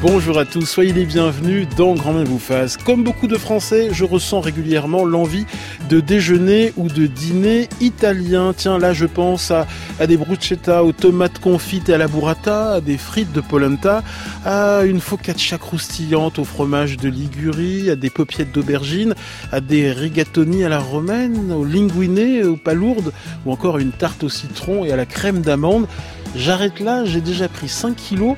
Bonjour à tous, soyez les bienvenus dans Grand Main vous fasse. Comme beaucoup de Français, je ressens régulièrement l'envie de déjeuner ou de dîner italien. Tiens, là je pense à, à des bruschetta aux tomates confites et à la burrata, à des frites de polenta, à une focaccia croustillante au fromage de Ligurie, à des popiettes d'aubergine, à des rigatoni à la romaine, au linguine, aux palourdes, ou encore une tarte au citron et à la crème d'amande. J'arrête là, j'ai déjà pris 5 kilos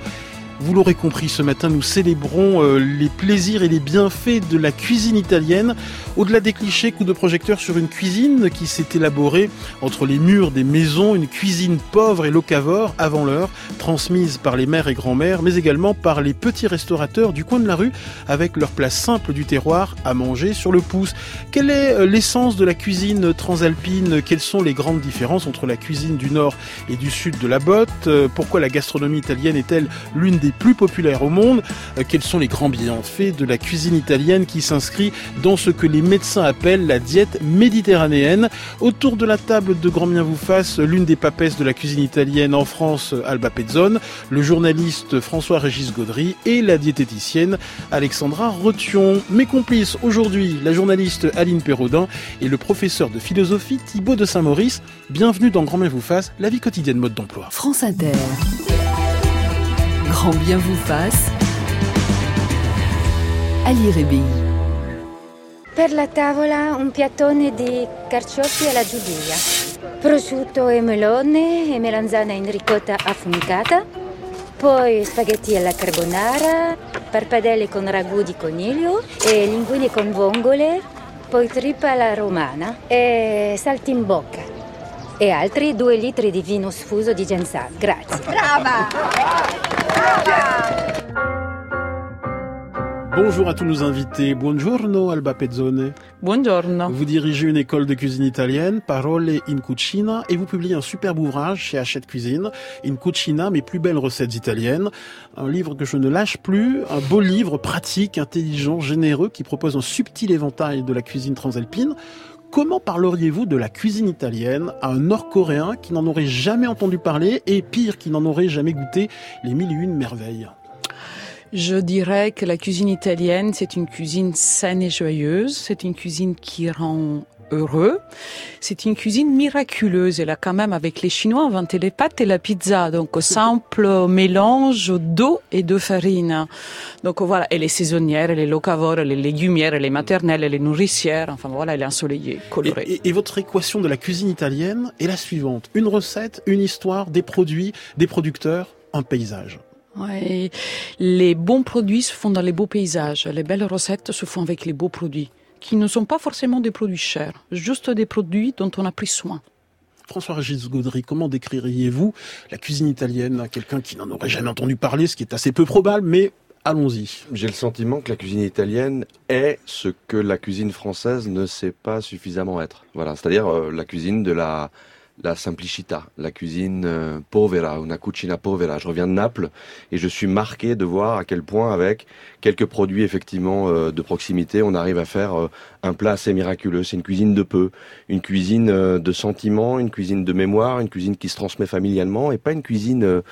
vous l'aurez compris, ce matin, nous célébrons euh, les plaisirs et les bienfaits de la cuisine italienne. Au-delà des clichés, coups de projecteur sur une cuisine qui s'est élaborée entre les murs des maisons, une cuisine pauvre et locavore avant l'heure, transmise par les mères et grands-mères, mais également par les petits restaurateurs du coin de la rue, avec leur place simple du terroir à manger sur le pouce. Quelle est euh, l'essence de la cuisine transalpine? Quelles sont les grandes différences entre la cuisine du nord et du sud de la botte? Euh, Pourquoi la gastronomie italienne est-elle l'une des plus populaires au monde. Euh, quels sont les grands bienfaits de la cuisine italienne qui s'inscrit dans ce que les médecins appellent la diète méditerranéenne? Autour de la table de Grand Bien vous fasse, l'une des papesses de la cuisine italienne en France, Alba Pezzone, le journaliste François-Régis Gaudry et la diététicienne Alexandra Rotion. Mes complices aujourd'hui, la journaliste Aline Perraudin et le professeur de philosophie Thibaut de Saint-Maurice. Bienvenue dans Grand Bien vous fasse, la vie quotidienne mode d'emploi. France Inter grand bien vous fasse. Ali Rebi. Per la tavola un piattone di carciofi alla giudia, prosciutto e melone e melanzana in ricotta affumicata, poi spaghetti alla carbonara, parpadelle con ragù di coniglio e linguine con vongole, poi trippa alla romana e saltimbocca e altri due litri di vino sfuso di Gensal. Grazie. Brava! Bonjour à tous nos invités. Buongiorno Alba Pezzone. Buongiorno. Vous dirigez une école de cuisine italienne, Parole in Cucina, et vous publiez un superbe ouvrage chez Hachette Cuisine, In Cucina, mes plus belles recettes italiennes. Un livre que je ne lâche plus, un beau livre pratique, intelligent, généreux, qui propose un subtil éventail de la cuisine transalpine. Comment parleriez-vous de la cuisine italienne à un Nord-Coréen qui n'en aurait jamais entendu parler et pire, qui n'en aurait jamais goûté les mille et une merveilles? Je dirais que la cuisine italienne, c'est une cuisine saine et joyeuse. C'est une cuisine qui rend heureux. C'est une cuisine miraculeuse. Elle a quand même, avec les Chinois, inventé les pâtes et la pizza. Donc, simple mélange d'eau et de farine. Donc, voilà. Elle est saisonnière, elle est locavore, elle est légumière, elle est maternelle, elle est nourricière. Enfin, voilà, elle est ensoleillée, colorée. Et, et votre équation de la cuisine italienne est la suivante. Une recette, une histoire, des produits, des producteurs, un paysage. Ouais, les bons produits se font dans les beaux paysages. Les belles recettes se font avec les beaux produits qui ne sont pas forcément des produits chers, juste des produits dont on a pris soin. François-Régis Gaudry, comment décririez-vous la cuisine italienne à quelqu'un qui n'en aurait jamais entendu parler, ce qui est assez peu probable, mais allons-y. J'ai le sentiment que la cuisine italienne est ce que la cuisine française ne sait pas suffisamment être. Voilà, c'est-à-dire euh, la cuisine de la la simplicita, la cuisine euh, povera, una cucina povera. Je reviens de Naples et je suis marqué de voir à quel point avec quelques produits effectivement euh, de proximité, on arrive à faire euh, un plat assez miraculeux. C'est une cuisine de peu, une cuisine de sentiments, une cuisine de mémoire, une cuisine qui se transmet familialement et pas une cuisine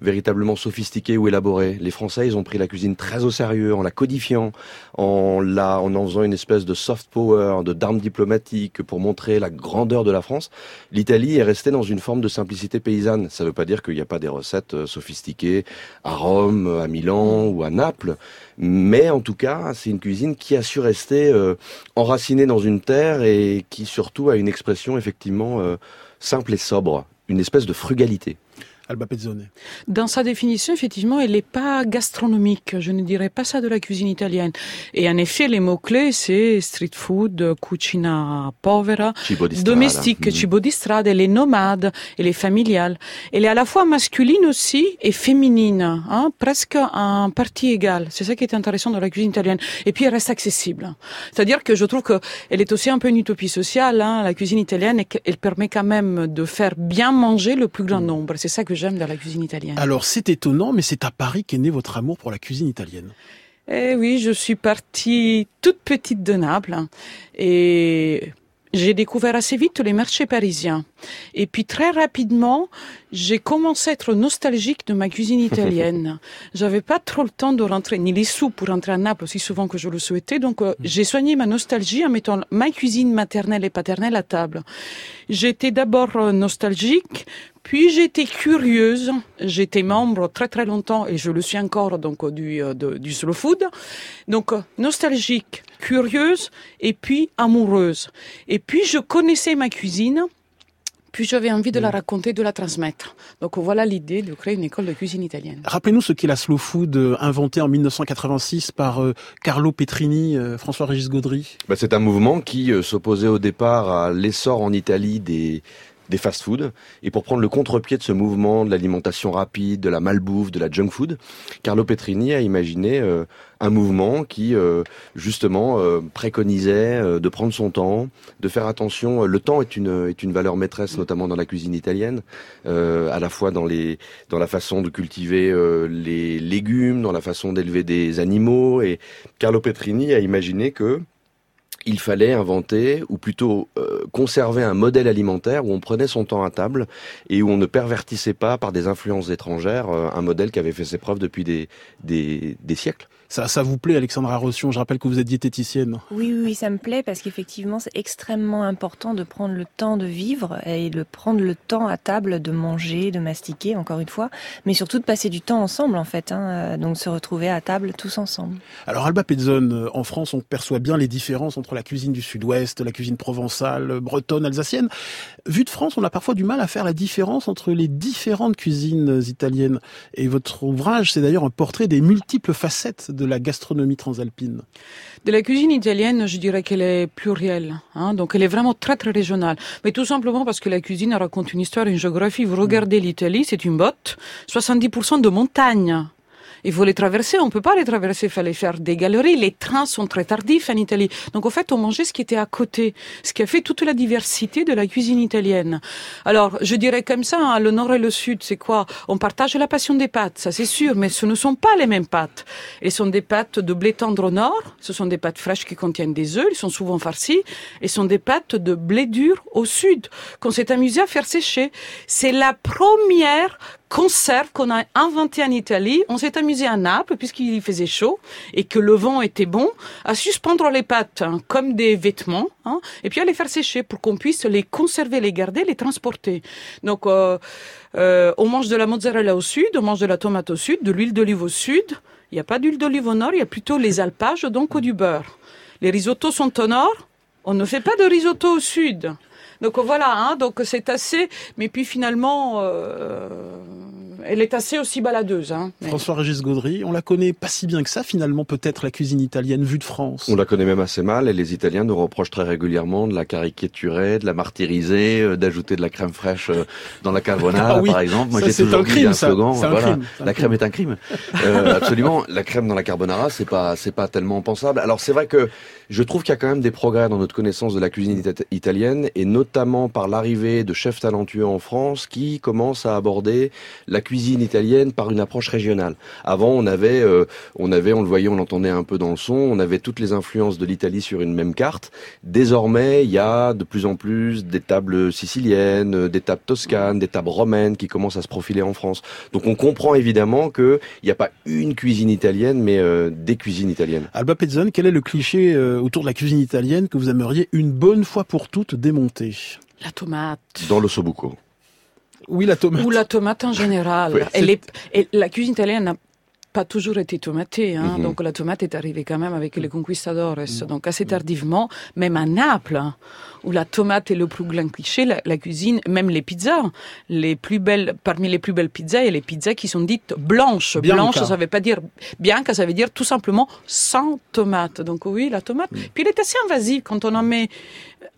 véritablement sophistiqué ou élaboré. Les Français, ils ont pris la cuisine très au sérieux, en la codifiant, en, la, en en faisant une espèce de soft power, de d'armes diplomatiques pour montrer la grandeur de la France. L'Italie est restée dans une forme de simplicité paysanne. Ça ne veut pas dire qu'il n'y a pas des recettes euh, sophistiquées à Rome, à Milan ou à Naples. Mais en tout cas, c'est une cuisine qui a su rester euh, enracinée dans une terre et qui surtout a une expression effectivement euh, simple et sobre, une espèce de frugalité. Alba Pezzone. Dans sa définition, effectivement, elle n'est pas gastronomique. Je ne dirais pas ça de la cuisine italienne. Et en effet, les mots-clés, c'est street food, cucina povera, domestique, mm. cibo di strada, elle est nomade, elle est familiale. Elle est à la fois masculine aussi et féminine, hein, presque en partie égale. C'est ça qui est intéressant dans la cuisine italienne. Et puis, elle reste accessible. C'est-à-dire que je trouve qu'elle est aussi un peu une utopie sociale, hein, la cuisine italienne, et qu'elle permet quand même de faire bien manger le plus grand mm. nombre. C'est ça que j'aime dans la cuisine italienne. Alors c'est étonnant, mais c'est à Paris qu'est né votre amour pour la cuisine italienne. Eh oui, je suis partie toute petite de Naples et j'ai découvert assez vite les marchés parisiens. Et puis très rapidement, j'ai commencé à être nostalgique de ma cuisine italienne. J'avais pas trop le temps de rentrer, ni les sous pour rentrer à Naples aussi souvent que je le souhaitais. Donc, euh, j'ai soigné ma nostalgie en mettant ma cuisine maternelle et paternelle à table. J'étais d'abord euh, nostalgique, puis j'étais curieuse. J'étais membre très très longtemps et je le suis encore donc euh, du slow food. Donc nostalgique, curieuse et puis amoureuse. Et puis je connaissais ma cuisine puis j'avais envie de la raconter, de la transmettre. Donc voilà l'idée de créer une école de cuisine italienne. Rappelez-nous ce qu'est la slow food euh, inventée en 1986 par euh, Carlo Petrini, euh, François-Régis Gaudry. Bah, c'est un mouvement qui s'opposait au départ à l'essor en Italie des des fast-foods. Et pour prendre le contre-pied de ce mouvement de l'alimentation rapide, de la malbouffe, de la junk food, Carlo Petrini a imaginé euh, un mouvement qui euh, justement euh, préconisait de prendre son temps, de faire attention. Le temps est une est une valeur maîtresse, notamment dans la cuisine italienne, à la fois dans les dans la façon de cultiver les légumes, dans la façon d'élever des animaux. Et Carlo Petrini a imaginé que il fallait inventer, ou plutôt euh, conserver un modèle alimentaire où on prenait son temps à table et où on ne pervertissait pas par des influences étrangères euh, un modèle qui avait fait ses preuves depuis des, des siècles. Ça, ça vous plaît, Alexandra Rossian? Je rappelle que vous êtes diététicienne. Oui, oui, ça me plaît parce qu'effectivement, c'est extrêmement important de prendre le temps de vivre et de prendre le temps à table de manger, de mastiquer, encore une fois, mais surtout de passer du temps ensemble, en fait. Hein, donc se retrouver à table tous ensemble. Alors, Alba Petzon, euh, en France, on perçoit bien les différences entre la cuisine du Sud-Ouest, la cuisine provençale, bretonne, alsacienne. Vu de France, on a parfois du mal à faire la différence entre les différentes cuisines italiennes. Et votre ouvrage, c'est d'ailleurs un portrait des multiples facettes de la gastronomie transalpine De la cuisine italienne, je dirais qu'elle est plurielle. Hein, donc elle est vraiment très très régionale. Mais tout simplement parce que la cuisine raconte une histoire, une géographie. Vous regardez l'Italie, c'est une botte, 70% de montagne il faut les traverser, on peut pas les traverser, il fallait faire des galeries, les trains sont très tardifs en Italie. Donc en fait, on mangeait ce qui était à côté, ce qui a fait toute la diversité de la cuisine italienne. Alors, je dirais comme ça, hein, le nord et le sud, c'est quoi? On partage la passion des pâtes, ça c'est sûr, mais ce ne sont pas les mêmes pâtes. Elles sont des pâtes de blé tendre au nord, ce sont des pâtes fraîches qui contiennent des œufs, ils sont souvent farcies, ce sont des pâtes de blé dur au sud, qu'on s'est amusé à faire sécher. C'est la première conserve qu'on a inventé en Italie. On s'est amusé à Naples, puisqu'il faisait chaud et que le vent était bon, à suspendre les pâtes hein, comme des vêtements, hein, et puis à les faire sécher pour qu'on puisse les conserver, les garder, les transporter. Donc, euh, euh, on mange de la mozzarella au sud, on mange de la tomate au sud, de l'huile d'olive au sud. Il n'y a pas d'huile d'olive au nord, il y a plutôt les alpages, donc du beurre. Les risottos sont au nord, on ne fait pas de risotto au sud. Donc voilà, hein, donc c'est assez. Mais puis finalement, euh, elle est assez aussi baladeuse. Hein, François-Régis Gaudry, on la connaît pas si bien que ça finalement, peut-être la cuisine italienne vue de France. On la connaît même assez mal et les Italiens nous reprochent très régulièrement de la caricaturer, de la martyriser, euh, d'ajouter de la crème fraîche euh, dans la carbonara, ah par exemple. Moi, j'ai toujours un crime, un slogan. voilà, la crème est un crime. euh, absolument, la crème dans la carbonara, c'est pas, c'est pas tellement pensable. Alors c'est vrai que je trouve qu'il y a quand même des progrès dans notre connaissance de la cuisine italienne et notamment par l'arrivée de chefs talentueux en France qui commencent à aborder la cuisine italienne par une approche régionale. Avant, on avait, euh, on avait, on le voyait, on l'entendait un peu dans le son, on avait toutes les influences de l'Italie sur une même carte. Désormais, il y a de plus en plus des tables siciliennes, des tables toscanes, des tables romaines qui commencent à se profiler en France. Donc on comprend évidemment qu'il n'y a pas une cuisine italienne, mais euh, des cuisines italiennes. Alba Pezzone, quel est le cliché euh, autour de la cuisine italienne que vous aimeriez une bonne fois pour toutes démonter? La tomate. Dans le sobuco. Oui, la tomate. Ou la tomate en général. Elle est... la cuisine italienne n'a pas toujours été tomatée. Hein. Mhm. Donc la tomate est arrivée quand même avec les conquistadores. Mhm. Donc assez tardivement, même à Naples, hein, où la tomate est le plus grand cliché, la, cuisine, même les pizzas, les plus belles, parmi les plus belles pizzas, il y a les pizzas qui sont dites blanches. Blanches, ça veut pas dire bien, ça veut dire tout simplement sans tomate. Donc oui, la tomate. Mhm. Puis elle est assez invasive quand on en met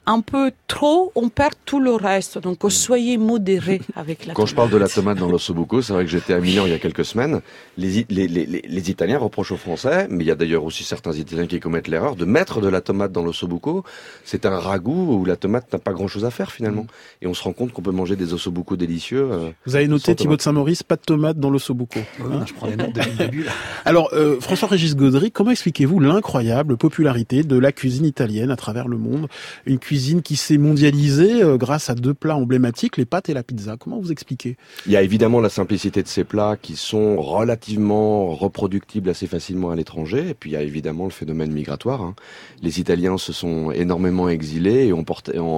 un peu trop, on perd tout le reste. Donc, mm. soyez modérés avec la Quand je parle de la tomate dans l'ossobuco, c'est vrai que j'étais à Milan il y a quelques semaines. Les, les, les, les, Italiens reprochent aux Français, mais il y a d'ailleurs aussi certains Italiens qui commettent l'erreur de mettre de la tomate dans l'ossobuco. C'est un ragoût où la tomate n'a pas grand-chose à faire finalement. Mm. Et on se rend compte qu'on peut manger des ossobuco délicieux. Euh, Vous avez noté, Thibaut de Saint-Maurice, pas de tomate dans l'ossobuco. Hein je prends les notes depuis le début. Alors, euh, François-Régis Gaudry, comment expliquez-vous l'incroyable popularité de la cuisine italienne à travers le monde? Une cuisine qui s'est mondialisée euh, grâce à deux plats emblématiques, les pâtes et la pizza. Comment vous expliquez? Il y a évidemment la simplicité de ces plats qui sont relativement reproductibles assez facilement à l'étranger. Et puis il y a évidemment le phénomène migratoire. Hein. Les Italiens se sont énormément exilés et ont,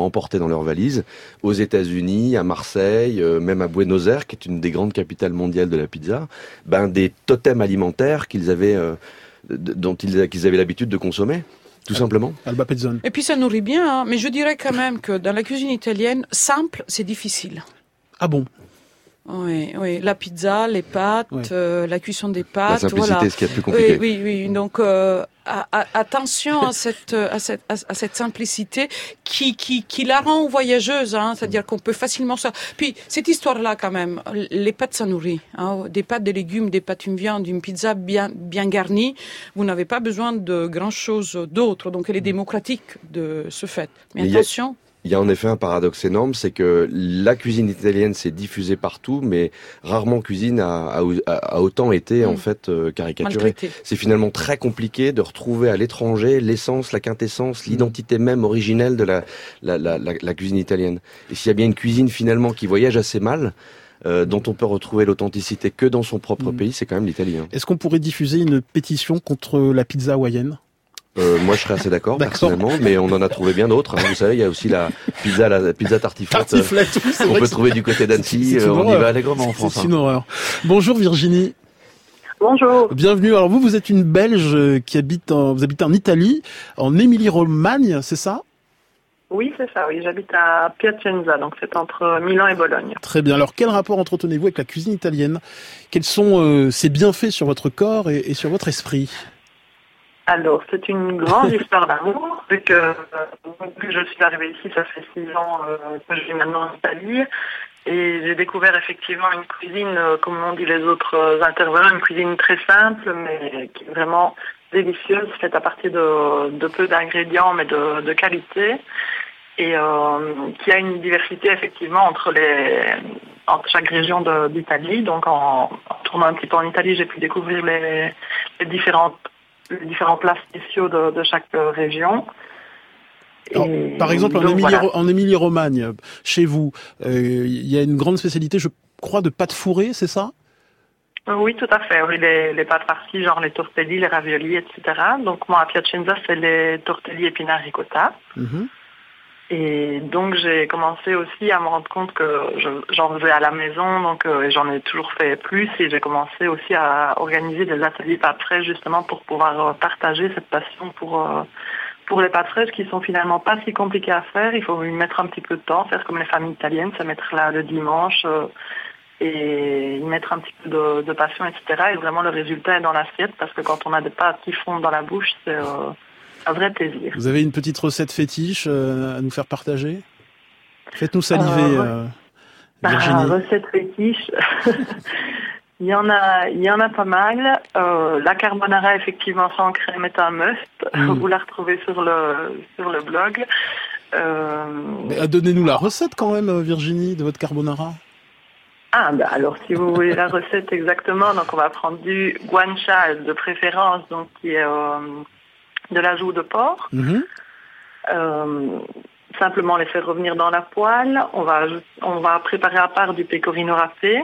emporté dans leurs valises aux États-Unis, à Marseille, euh, même à Buenos Aires, qui est une des grandes capitales mondiales de la pizza, ben des totems alimentaires qu'ils avaient, euh, dont ils, avaient l'habitude de consommer. Tout simplement. Alba Et puis ça nourrit bien, hein. mais je dirais quand même que dans la cuisine italienne, simple, c'est difficile. Ah bon? Oui, oui, la pizza, les pâtes, euh, la cuisson des pâtes. La simplicité, voilà. ce qui est plus compliqué. Oui, oui, oui. Donc euh, attention à cette, à cette, à cette simplicité qui, qui, qui la rend voyageuse. Hein, C'est-à-dire qu'on peut facilement ça. Puis cette histoire-là, quand même, les pâtes ça nourrit. Hein, des pâtes, des légumes, des pâtes, une viande, une pizza bien, bien garnie. Vous n'avez pas besoin de grand chose d'autre. Donc elle est démocratique de ce fait. Mais, attention. Il y a en effet un paradoxe énorme, c'est que la cuisine italienne s'est diffusée partout, mais rarement cuisine a, a, autant été en mm. fait euh, caricaturée. C'est finalement très compliqué de retrouver à l'étranger l'essence, la quintessence, mm. l'identité même originelle de la, la, la, la cuisine italienne. Et s'il y a bien une cuisine finalement qui voyage assez mal, euh, dont on peut retrouver l'authenticité que dans son propre mm. pays, c'est quand même l'italien. Est-ce qu'on pourrait diffuser une pétition contre la pizza hawaïenne? Euh, moi, je serais assez d'accord personnellement, mais on en a trouvé bien d'autres. Hein. Vous savez, il y a aussi la pizza, la pizza tartiflette. tartiflette on peut trouver du côté d'Annecy. Euh, on y va allègrement en France. C'est une hein. horreur. Bonjour Virginie. Bonjour. Bienvenue. Alors vous, vous êtes une Belge qui habite en, vous habitez en Italie, en Émilie-Romagne, c'est ça? Oui, c'est ça. Oui, j'habite à Piacenza, donc c'est entre Milan et Bologne. Très bien. Alors quel rapport entretenez-vous avec la cuisine italienne? Quels sont euh, ses bienfaits sur votre corps et, et sur votre esprit? Alors, c'est une grande histoire d'amour, vu que euh, je suis arrivée ici, ça fait six ans euh, que je vis maintenant en Italie, et j'ai découvert effectivement une cuisine, euh, comme l'ont dit les autres intervenants, une cuisine très simple, mais qui est vraiment délicieuse, faite à partir de, peu d'ingrédients, mais de, qualité, et qui a une diversité effectivement entre les entre chaque région d'Italie. Donc en, tournant un petit peu en Italie, j'ai pu découvrir les, les différentes les différents plats spéciaux de, chaque euh, région. par exemple, en Émilie-Romagne, chez vous, euh, il y a une grande spécialité, je crois, de pâtes fourrées, c'est ça? Euh, Oui, tout à fait. Oui, les, pâtes farcies, genre les tortelli, les raviolis, etc. Donc moi, à Piacenza, c'est les tortelli épinards ricotta. Mhm. Et donc j'ai commencé aussi à me rendre compte que j'en faisais à la maison, donc euh, j'en ai toujours fait plus et j'ai commencé aussi à organiser des ateliers pâtes fraîches justement pour pouvoir euh, partager cette passion pour euh, pour les pâtes fraîches qui sont finalement pas si compliquées à faire. Il faut y mettre un petit peu de temps, faire comme les familles italiennes, se mettre là le dimanche et y mettre un petit peu de, de, passion, etc. Et vraiment le résultat est dans l'assiette parce que quand on a des pâtes qui fondent dans la bouche, c'est un vrai plaisir. Vous avez une petite recette fétiche euh, à nous faire partager? Faites-nous saliver, euh, euh bah, recette fétiche. il y en a, il y en a pas mal. Euh, la carbonara, effectivement, sans crème est un must. Hmm. Vous la retrouvez sur le sur le blog. Donnez-nous la recette quand même, Virginie, de votre carbonara. Ah, bah alors si vous voulez la recette exactement, donc on va prendre du guanciale de préférence, donc qui est de l'ajout de porc. Mhm. Euh, simplement les faire revenir dans la poêle. On va, on va préparer à part du pecorino râpé.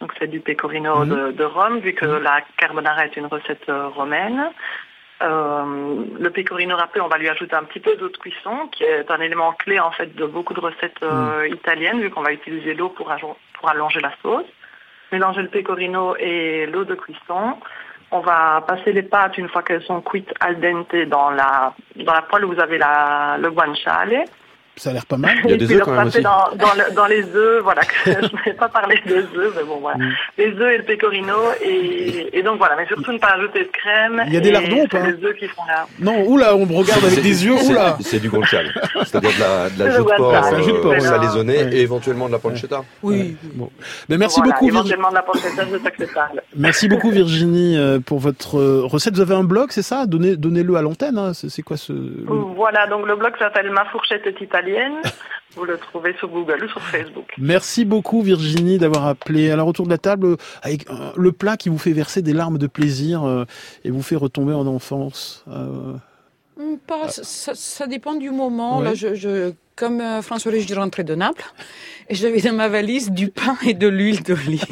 Donc c'est du pecorino mhm. de, Rome, vu que mhm. la carbonara est une recette euh, romaine. Euh, le pecorino râpé, on va lui ajouter un petit peu d'eau de cuisson, qui est un élément clé en fait de beaucoup de recettes italiennes, vu qu'on va utiliser l'eau pour, pour allonger la sauce. Mélanger le pecorino et l'eau de cuisson. On va passer les pâtes une fois qu'elles sont cuites al dente dans la, dans la poêle où vous avez la, le guanciale. Ça a l'air pas mal. Il y a des œufs quand même aussi. Dans, dans, dans, les œufs, voilà. je ne vais pas parler des œufs, mais bon, voilà. Mm. Les œufs et le pecorino. Et, et, donc voilà, mais surtout ne pas ajouter de crème. Il y a des lardons ou pas des œufs qui font là. Non, oula, on me regarde avec des yeux, oula. C'est du guanciale. C'est-à-dire de la, de la jus de porc, euh, salaisonnée et éventuellement de la pancetta. Oui. Bon. Mais merci beaucoup, Virginie. Éventuellement de la pancetta, c'est acceptable. Merci beaucoup, Virginie, euh, pour votre euh, recette. Vous avez un blog, c'est ça? Donnez-le à l'antenne. Hein. C'est quoi ce... Voilà, donc le blog s'appelle Ma fourchette est italienne. Vous le trouvez sur Google ou sur Facebook. Merci beaucoup Virginie d'avoir appelé à la retour de la table avec euh, le plat qui vous fait verser des larmes de plaisir euh, et vous fait retomber en enfance. Euh, pas, ça, dépend du moment. Là, je, comme euh, François je rentrais de Naples et j'avais dans ma valise du pain et de l'huile d'olive.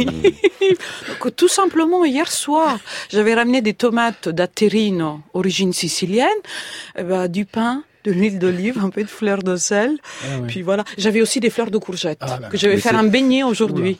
Donc, tout simplement, hier soir, j'avais ramené des tomates d'Aterino, origine sicilienne, eh ben, du pain, de l'huile d'olive, un peu de fleurs de sel. Ah Puis voilà, j'avais aussi des fleurs de courgettes ah que je vais faire un beignet aujourd'hui.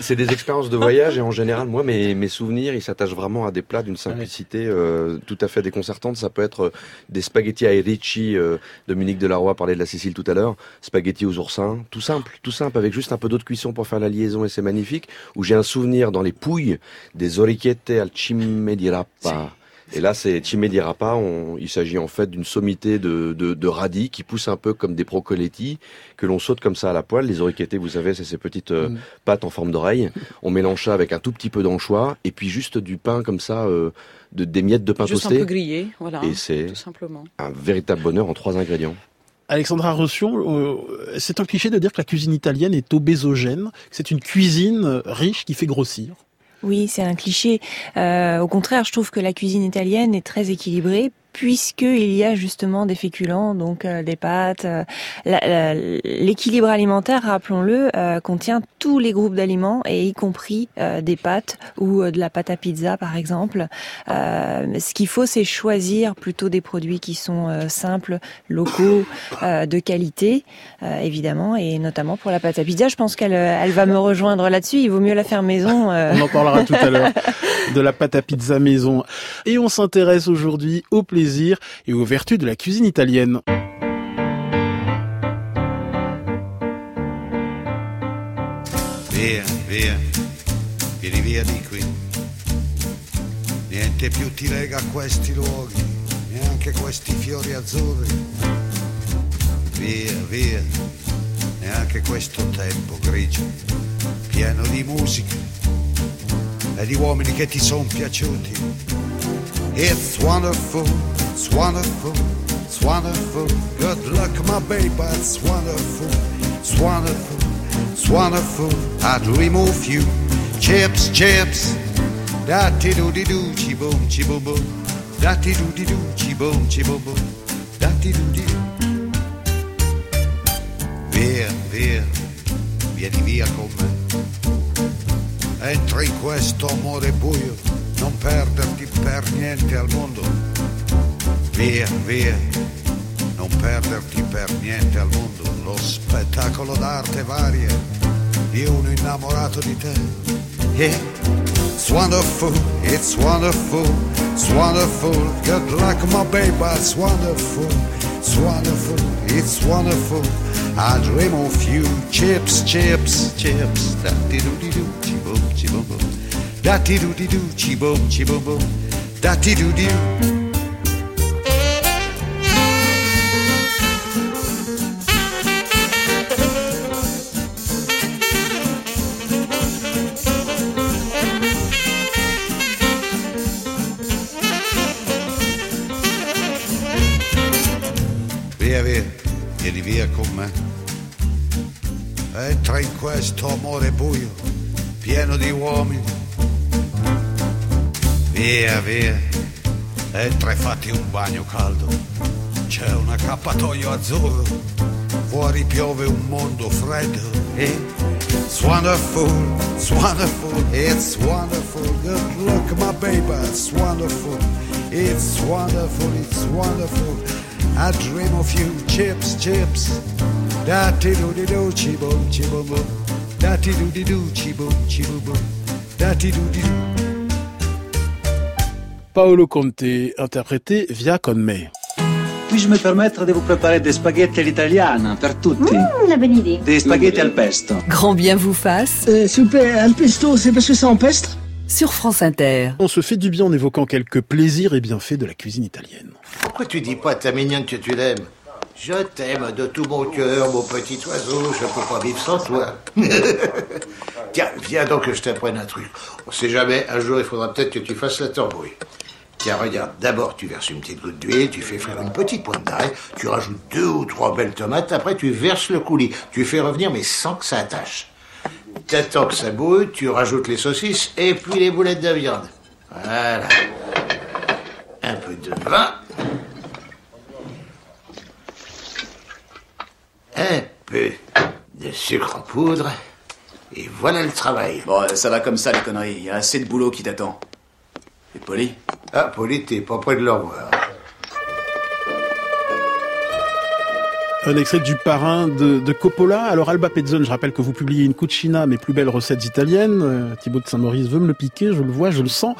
C'est des, expériences de voyage et en général, moi, mes, mes souvenirs, ils s'attachent vraiment à des plats d'une simplicité euh, tout à fait déconcertante. Ça peut être euh, des spaghettis à ricci. Euh, Dominique Delaroy parlait de la Sicile tout à l'heure. Spaghettis aux oursins, tout simple, tout simple, avec juste un peu d'eau de cuisson pour faire la liaison et c'est magnifique. Où j'ai un souvenir dans les pouilles des orecchiette al cime di rapa. Et là, c'est Chimé-Dirapa. Il s'agit en fait d'une sommité de, de, radis qui poussent un peu comme des procoletti que l'on saute comme ça à la poêle. Les oriquetés, vous savez, c'est ces petites euh, mm. pâtes en forme d'oreille. On mélange ça avec un tout petit peu d'anchois et puis juste du pain comme ça, euh, de, des miettes de pain juste toasté. un peu grillé, voilà. Et c'est un véritable bonheur en trois ingrédients. Alexandra Rossion, euh, c'est un cliché de dire que la cuisine italienne est obésogène, que c'est une cuisine riche qui fait grossir. Oui, c'est un cliché. Euh, au contraire, je trouve que la cuisine italienne est très équilibrée puisqu'il y a justement des féculents, donc euh, des pâtes. Euh, l'équilibre alimentaire, rappelons-le, euh, contient tous les groupes d'aliments, et y compris des pâtes ou de la pâte à pizza, par exemple. ce qu'il faut, c'est choisir plutôt des produits qui sont simples, locaux, de qualité, évidemment, et notamment pour la pâte à pizza. Je pense qu'elle elle va me rejoindre là-dessus. Il vaut mieux la faire maison. On en parlera tout à l'heure de la pâte à pizza maison. Et on s'intéresse aujourd'hui au plaisir et aux vertus de la cuisine italienne. Via, via, vieni via di qui. Niente più ti lega a questi luoghi, neanche questi fiori azzurri. Via, via, neanche questo tempo grigio, pieno di musica e di uomini che ti sono piaciuti It's wonderful, it's wonderful, it's wonderful. Good luck, my baby, it's wonderful, it's wonderful, it's wonderful. I'd remove you. Chips, chips. Da ti do di do, chi boom, chi boom boom. Da ti do di do, chi boom, chi boom boom. Da ti do di do. Via, via, vieni via con me. Entra in questo amore buio non perderti per niente al mondo. Via, via, non perderti per niente al mondo. Lo spettacolo d'arte varia di uno innamorato di te. Yeah. It's wonderful, it's wonderful, it's wonderful. Good luck, my baby, it's wonderful, it's wonderful, it's wonderful. I dream of you, chips, chips, chips. Da di do di Da ti do di do, chi boom, chi boom boom. Da ti do di do. Via, e fatti un bagno caldo. C'è un accappatoio azzurro, fuori piove un mondo freddo. It's wonderful, it's wonderful, it's wonderful. Good look, my baby, it's wonderful. It's wonderful, it's wonderful. I dream of you, chips, chips. Da ti do di do, chi boom, chi boom boom. Da ti do di do, chi boom, chi boom boom. Da ti do di do. Paolo Conte, interprété via Conme. Puis-je me permettre de vous préparer des spaghetti all'italiana per tutti mmh, La bonne idée. Des spaghetti al pesto. Grand bien vous fasse. Euh, plaît, un pesto, c'est parce que c'est empestre Sur France Inter. On se fait du bien en évoquant quelques plaisirs et bienfaits de la cuisine italienne. Pourquoi tu dis pas à ta mignonne que tu l'aimes? Je t'aime de tout mon cœur, mon petit oiseau, je peux pas vivre sans toi. Tiens, viens donc que je t'apprenne un truc. On sait jamais, un jour il faudra peut-être que tu fasses la tambouille. Tiens, regarde, d'abord tu verses une petite goutte d'huile, tu fais frire une petite pointe d'ail, tu rajoutes deux ou trois belles tomates, après tu verses le coulis, tu fais revenir mais sans que ça attache. T'attends que ça bouille, tu rajoutes les saucisses et puis les boulettes de viande. Voilà. Un peu de vin. Un peu de sucre en poudre et voilà le travail. Bon, ça va comme ça, les conneries. Il y a assez de boulot qui t'attend. Et Polly? Ah, Polly, t'es pas près de le revoir. Un extrait du parrain de, de, Coppola. Alors Alba Pezzone, je rappelle que vous publiez une cucina, mes plus belles recettes italiennes. Euh, Thibaut de Saint-Maurice veut me le piquer, je le vois, je le sens.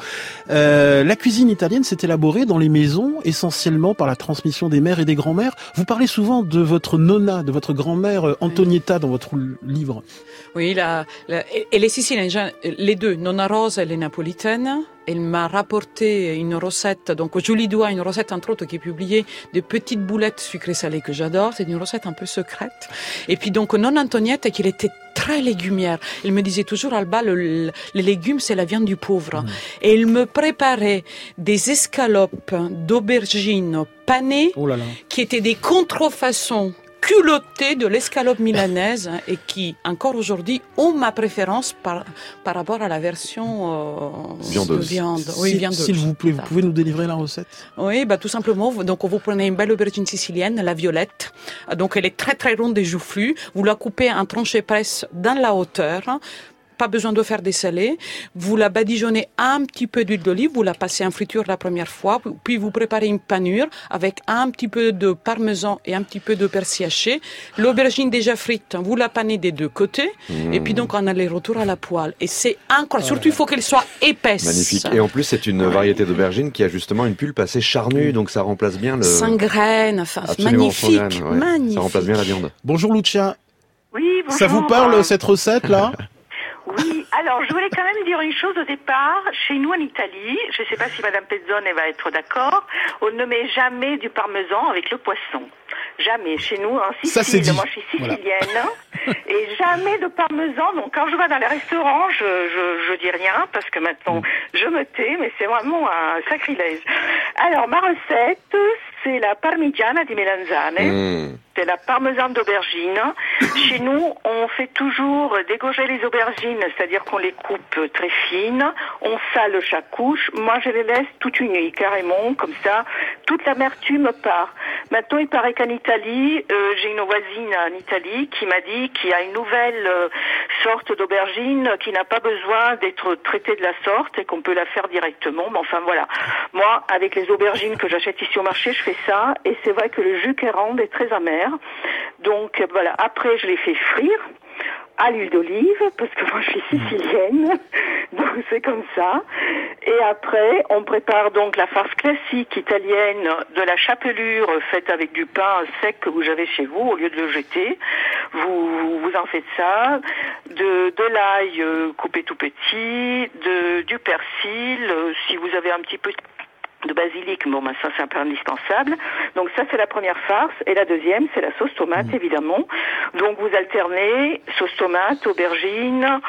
Euh, la cuisine italienne s'est élaborée dans les maisons, essentiellement par la transmission des mères et des grands-mères. Vous parlez souvent de votre nonna, de votre grand-mère euh, Antonietta dans votre livre. Oui, la, la, et les siciliennes, les deux, Nonna Rosa et les napolitaines. Elle m'a rapporté une recette, donc je lui dois une recette entre autres qui est publiée de petites boulettes sucrées salées que j'adore. C'est une recette un peu secrète. Et puis donc non Antoniette, qu'il était très légumière. Il me disait toujours Alba, le, les légumes c'est la viande du pauvre. Mmh. Et il me préparait des escalopes d'aubergines panées oh là là. qui étaient des contrefaçons culotté de l'escalope milanaise et qui, encore aujourd'hui, ont ma préférence par, par rapport à la version euh, de viande. Oui, S'il vous plaît, vous pouvez nous délivrer la recette Oui, bah, tout simplement. Donc, vous prenez une belle aubergine sicilienne, la violette. Donc, elle est très, très ronde et joufflue. Vous la coupez en tranchées presse dans la hauteur pas besoin de faire des salés. Vous la badigeonnez un petit peu d'huile d'olive, vous la passez en friture la première fois, puis vous préparez une panure avec un petit peu de parmesan et un petit peu de persil haché. L'aubergine déjà frite, vous la panez des deux côtés, et puis donc on a les retours à la poêle. Et c'est incroyable. Surtout, il faut qu'elle soit épaisse. Magnifique. Et en plus, c'est une variété d'aubergine qui a justement une pulpe assez charnue, donc ça remplace bien le... Sans graines, enfin, magnifique, magnifique. Ça remplace bien la viande. Bonjour Lucia. Oui, bonjour. Ça vous parle cette recette là? Oui, alors je voulais quand même dire une chose au départ. Chez nous en Italie, je ne sais pas si Madame Pezzone va être d'accord, on ne met jamais du parmesan avec le poisson. Jamais. Chez nous, en Sicile, moi je suis sicilienne, et jamais de parmesan. Donc quand je vais dans les restaurants, je, je, je dis rien parce que maintenant mm. je me tais, mais c'est vraiment un sacrilège. Alors ma recette, c'est la parmigiana di melanzane. Mm. C'est la parmesan d'aubergine. Chez nous, on fait toujours dégorger les aubergines, c'est-à-dire qu'on les coupe très fines. On sale chaque couche. Moi, je les laisse toute une nuit, carrément, comme ça. Toute l'amertume part. Maintenant, il paraît qu'en Italie, euh, j'ai une voisine en Italie qui m'a dit qu'il y a une nouvelle euh, sorte d'aubergine qui n'a pas besoin d'être traitée de la sorte et qu'on peut la faire directement. Mais enfin, voilà. Moi, avec les aubergines que j'achète ici au marché, je fais ça. Et c'est vrai que le jus rend est très amer. Donc voilà, après je les fais frire à l'huile d'olive, parce que moi je suis sicilienne, donc c'est comme ça. Et après, on prépare donc la farce classique italienne de la chapelure faite avec du pain sec que vous avez chez vous, au lieu de le jeter. Vous, vous en faites ça, de, de l'ail euh, coupé tout petit, de, du persil, euh, si vous avez un petit peu bon, ben ça c'est un peu indispensable. Donc ça c'est la première farce. Et la deuxième, c'est la sauce tomate, mmh. évidemment. Donc vous alternez sauce tomate, aubergine,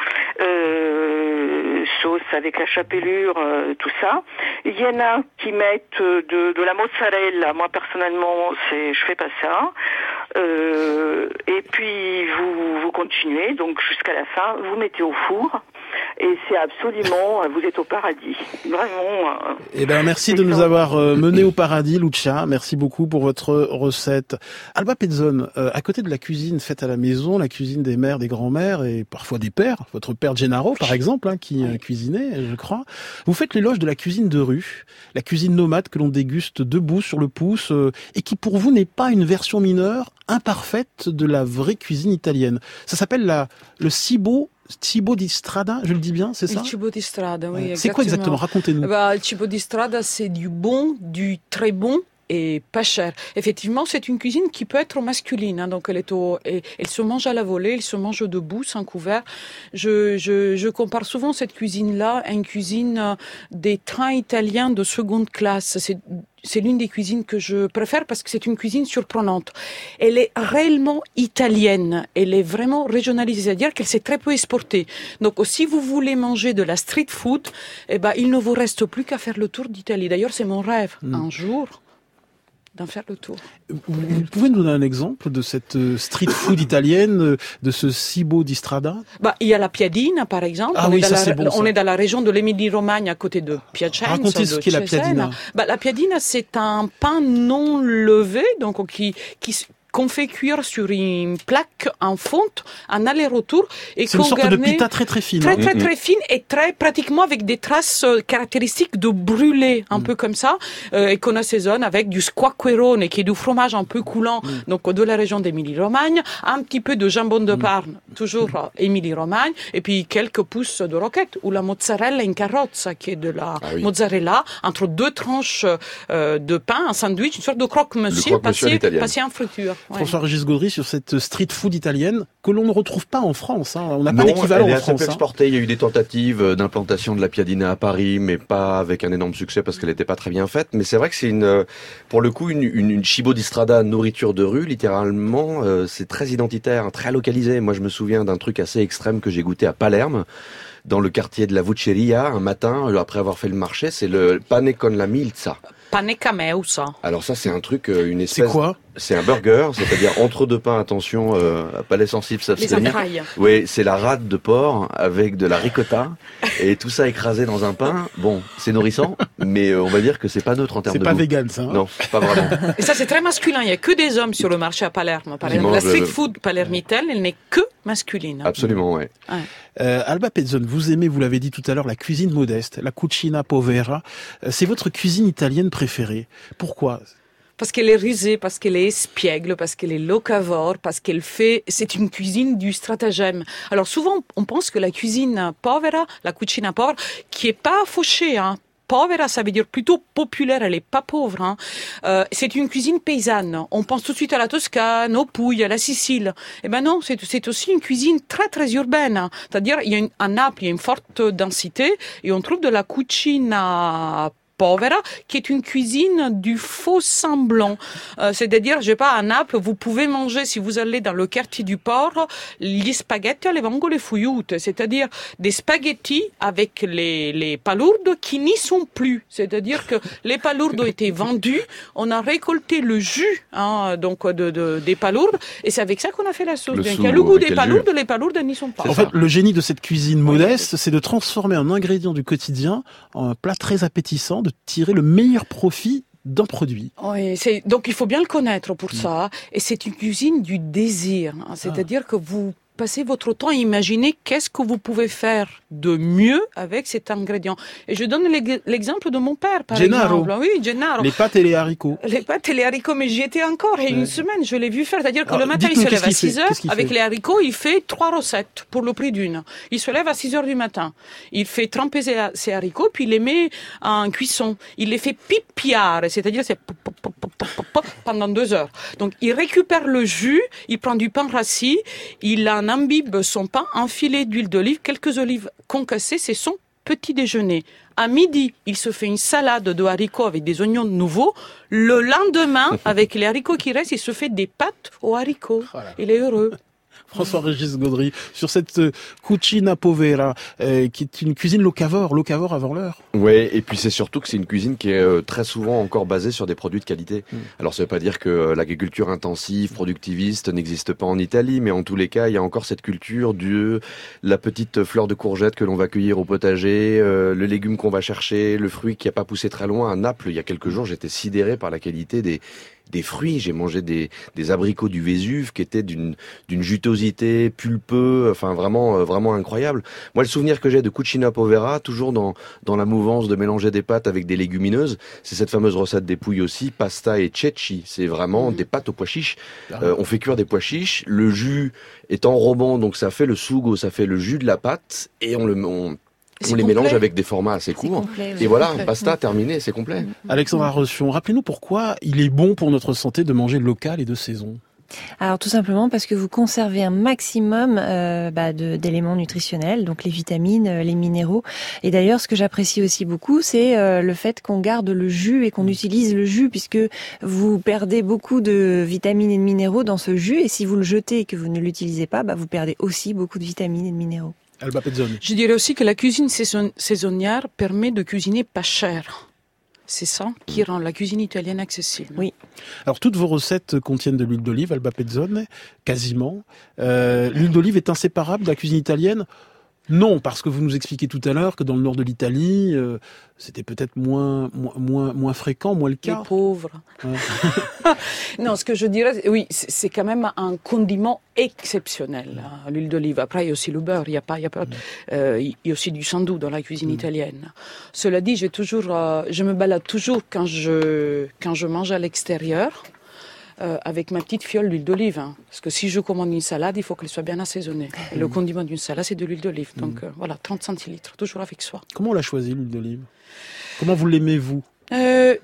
euh, sauce avec la chapelure, euh, tout ça. Il y en a qui mettent de, de la mozzarella. Moi personnellement, c'est je fais pas ça. Euh, et puis vous, vous continuez, donc jusqu'à la fin, vous mettez au four et c'est absolument, vous êtes au paradis. Vraiment. Euh, eh ben, merci de nous avoir euh, mené au paradis, Lucia. Merci beaucoup pour votre recette. Alba Pezzone, euh, à côté de la cuisine faite à la maison, la cuisine des mères, des grands-mères et parfois des pères, votre père Gennaro, par exemple, hein, qui cuisinait, je crois, vous faites l'éloge de la cuisine de rue, la cuisine nomade que l'on déguste debout sur le pouce et qui pour vous n'est pas une version mineure, imparfaite de la vraie cuisine italienne. Ça s'appelle la, le cibo Cibo di strada, je le dis bien, c'est ça? Cibo di strada, oui. C'est quoi exactement Racontez-nous. Bah, cibo di strada, c'est du bon, du très bon et pas cher. Effectivement, c'est une cuisine qui peut être masculine, hein, donc elle est au, elle, se mange à la volée, elle se mange debout, sans couvert. Je, je, je compare souvent cette cuisine-là à une cuisine euh, des trains italiens de seconde classe. C'est c'est l'une des cuisines que je préfère parce que c'est une cuisine surprenante. Elle est réellement italienne. Elle est vraiment régionalisée, c'est-à-dire qu'elle s'est très peu exportée. Donc, si vous voulez manger de la street food, eh ben, il ne vous reste plus qu'à faire le tour d'Italie. D'ailleurs, c'est mon rêve. Mm. Un jour, d'en faire le tour. Vous pouvez nous donner un exemple de cette euh, street food italienne, euh, de ce cibo di strada? Bah, Il y a la piadina, par exemple. Ah on, oui, est, ça, la, on est dans la région de l'Émilie-Romagne, à côté de Piacenza. Racontez ce qu'est la piadina. Bah, la piadina, c'est un pain non levé, donc qui, qui qu'on fait cuire sur une plaque en fonte, en aller-retour. et C'est une sorte de pita très très fine. Très hein. très très fine et très pratiquement avec des traces euh, caractéristiques de brûlé, un mm. peu comme ça, euh, et qu'on assaisonne avec du squacquerone, qui est du fromage un peu coulant, mm. donc de la région d'Émilie-Romagne, un petit peu de jambon de mm. Parme, toujours euh, Émilie-Romagne, et puis quelques pousses de roquette, ou la mozzarella in carrozza, qui est de la ah mozzarella, entre deux tranches de pain, un sandwich, une sorte de croque-monsieur passé, passé en friture. François-Régis Gaudry, sur cette street food italienne que l'on ne retrouve pas en France. Hein. On n'a pas d'équivalent en France. Hein. Il y a eu des tentatives d'implantation de la piadina à Paris, mais pas avec un énorme succès parce qu'elle n'était pas très bien faite. Mais c'est vrai que c'est une, pour le coup, une, une, une Chibo di Strada nourriture de rue, littéralement. Euh, c'est très identitaire, très localisé. Moi, je me souviens d'un truc assez extrême que j'ai goûté à Palerme dans le quartier de la Vucceria un matin après avoir fait le marché, c'est le pane con la milza. Pane cameusa. Alors ça c'est un truc, euh, une espèce. C'est quoi? C'est un burger, c'est-à-dire entre deux pains. Attention, euh, palais sensible s'abstenir. Oui, c'est la rade de porc avec de la ricotta et tout ça écrasé dans un pain. Bon, c'est nourrissant, mais euh, on va dire que c'est pas neutre en termes de C'est pas vegan ça. Hein non, pas vraiment. Et ça c'est très masculin. Il y a que des hommes sur le marché à Palerme. Par exemple, la street food palermitaine, elle n'est que masculine. Absolument, ouais. ouais. Euh, Alba Pezzone, vous aimez, vous l'avez dit tout à l'heure, la cuisine modeste, la cucina povera. Euh, c'est votre cuisine italienne préférée. Pourquoi? Parce qu'elle est rusée, parce qu'elle est espiègle, parce qu'elle est locavore, parce qu'elle fait, c'est une cuisine du stratagème. Alors souvent, on pense que la cuisine povera, la cucina povera, qui est pas fauchée, hein, povera, ça veut dire plutôt populaire, elle est pas pauvre. Hein. Euh, c'est une cuisine paysanne. On pense tout de suite à la Toscane, aux Pouilles, à la Sicile. Eh ben non, c'est aussi une cuisine très très urbaine. C'est-à-dire, il y a une, à Naples, il y a une forte densité et on trouve de la cucina povera, qui est une cuisine du faux semblant. Euh, c'est-à-dire, je sais pas, à Naples, vous pouvez manger, si vous allez dans le quartier du port, les spaghetti alle vongole fouilloute, c'est-à-dire des spaghettis avec les, les palourdes qui n'y sont plus. C'est-à-dire que les palourdes ont été vendues, on a récolté le jus hein, donc de, de, des palourdes, et c'est avec ça qu'on a fait la sauce. Il y a le goût des palourdes, les palourdes n'y sont pas. En fait, le génie de cette cuisine modeste, c'est de transformer un ingrédient du quotidien en un plat très appétissant de tirer le meilleur profit d'un produit. Oui, donc il faut bien le connaître pour mm. ça. Et c'est une cuisine du désir. Hein. C'est-à-dire que vous passez votre temps à imaginer qu'est-ce que vous pouvez faire de mieux avec cet ingrédient. Et je donne l'exemple de mon père, par exemple. Oui, Gennaro. Les pâtes et les haricots. Les pâtes et les haricots, mais j'y étais encore. Et une semaine, je l'ai vu faire. C'est-à-dire que le matin, il se lève à 6 heures. Avec les haricots, il fait trois recettes pour le prix d'une. Il se lève à 6 heures du matin. Il fait tremper ses haricots, puis il les met en cuisson. Il les fait pipiare, c'est-à-dire c'est pendant deux heures. Donc, il récupère le jus, il prend du pain rassis, il en imbibe son pain, un filet d'huile d'olive, quelques olives concassées, c'est son petit déjeuner. À midi, il se fait une salade de haricots avec des oignons nouveaux. Le lendemain, avec les haricots qui restent, il se fait des pâtes aux haricots. Il est heureux. François-Régis Gaudry, sur cette euh, cucina povera, euh, qui est une cuisine locavore, locavore avant l'heure. Oui, et puis c'est surtout que c'est une cuisine qui est euh, très souvent encore basée sur des produits de qualité. Hmm. Alors ça veut pas dire que l'agriculture intensive, productiviste n'existe pas en Italie, mais en tous les cas, il y a encore cette culture de la petite fleur de courgette que l'on va cueillir au potager, le légume qu'on va chercher, le fruit qui n'a pas poussé très loin. À Naples, il y a quelques jours, j'étais sidéré par la qualité des, des fruits. J'ai mangé des, des abricots du Vésuve qui étaient d'une jutosité pulpeux, enfin vraiment euh, vraiment incroyable. Moi, le souvenir que j'ai de cucina povera, toujours dans dans la mouvance de mélanger des pâtes avec des légumineuses, c'est cette fameuse recette des pouilles aussi, pasta et cecchi. C'est vraiment des pâtes aux pois chiches. Ah euh, on fait cuire des pois chiches, le jus est enrobant, donc ça fait le sugo, ça fait le jus de la pâte, et on le on, on les mélange avec des formats assez courts. et voilà, pasta terminé, c'est complet. Mm. Alexandra Rochon, rappelez-nous pourquoi il est bon pour notre santé de manger local et de saison. Alors tout simplement parce que vous conservez un maximum euh, bah, d'éléments nutritionnels, donc les vitamines, euh, les minéraux. Et d'ailleurs, ce que j'apprécie aussi beaucoup, c'est euh, le fait qu'on garde le jus et qu'on utilise le jus, puisque vous perdez beaucoup de vitamines et de minéraux dans ce jus. Et si vous le jetez et que vous ne l'utilisez pas, bah, vous perdez aussi beaucoup de vitamines et de minéraux. Je dirais aussi que la cuisine saisonnière permet de cuisiner pas cher. C'est ça qui rend la cuisine italienne accessible. Oui. Alors toutes vos recettes contiennent de l'huile d'olive, Alba Pezzone, quasiment. Euh, l'huile d'olive est inséparable de la cuisine italienne Non, parce que vous nous expliquez tout à l'heure que dans le nord de l'Italie, euh, c'était peut-être moins, moins, moins fréquent, moins le cas. Les pauvres. non, ce que je dirais, oui, c'est quand même un condiment exceptionnel, hein, l'huile d'olive. Après, il y a aussi le beurre, il y a pas, il y a pas, euh, il y a aussi du sandou dans la cuisine mm. italienne. Cela dit, j'ai toujours, euh, je me balade toujours quand je, quand je mange à l'extérieur euh, avec ma petite fiole d'huile d'olive. Hein. Parce que si je commande une salade, il faut qu'elle soit bien assaisonnée. Et le mm. condiment d'une salade, c'est de l'huile d'olive. Donc mm. euh, voilà, 30 centilitres, toujours avec soi. Comment on l'a choisi, l'huile d'olive? Comment vous l'aimez, vous? Euh,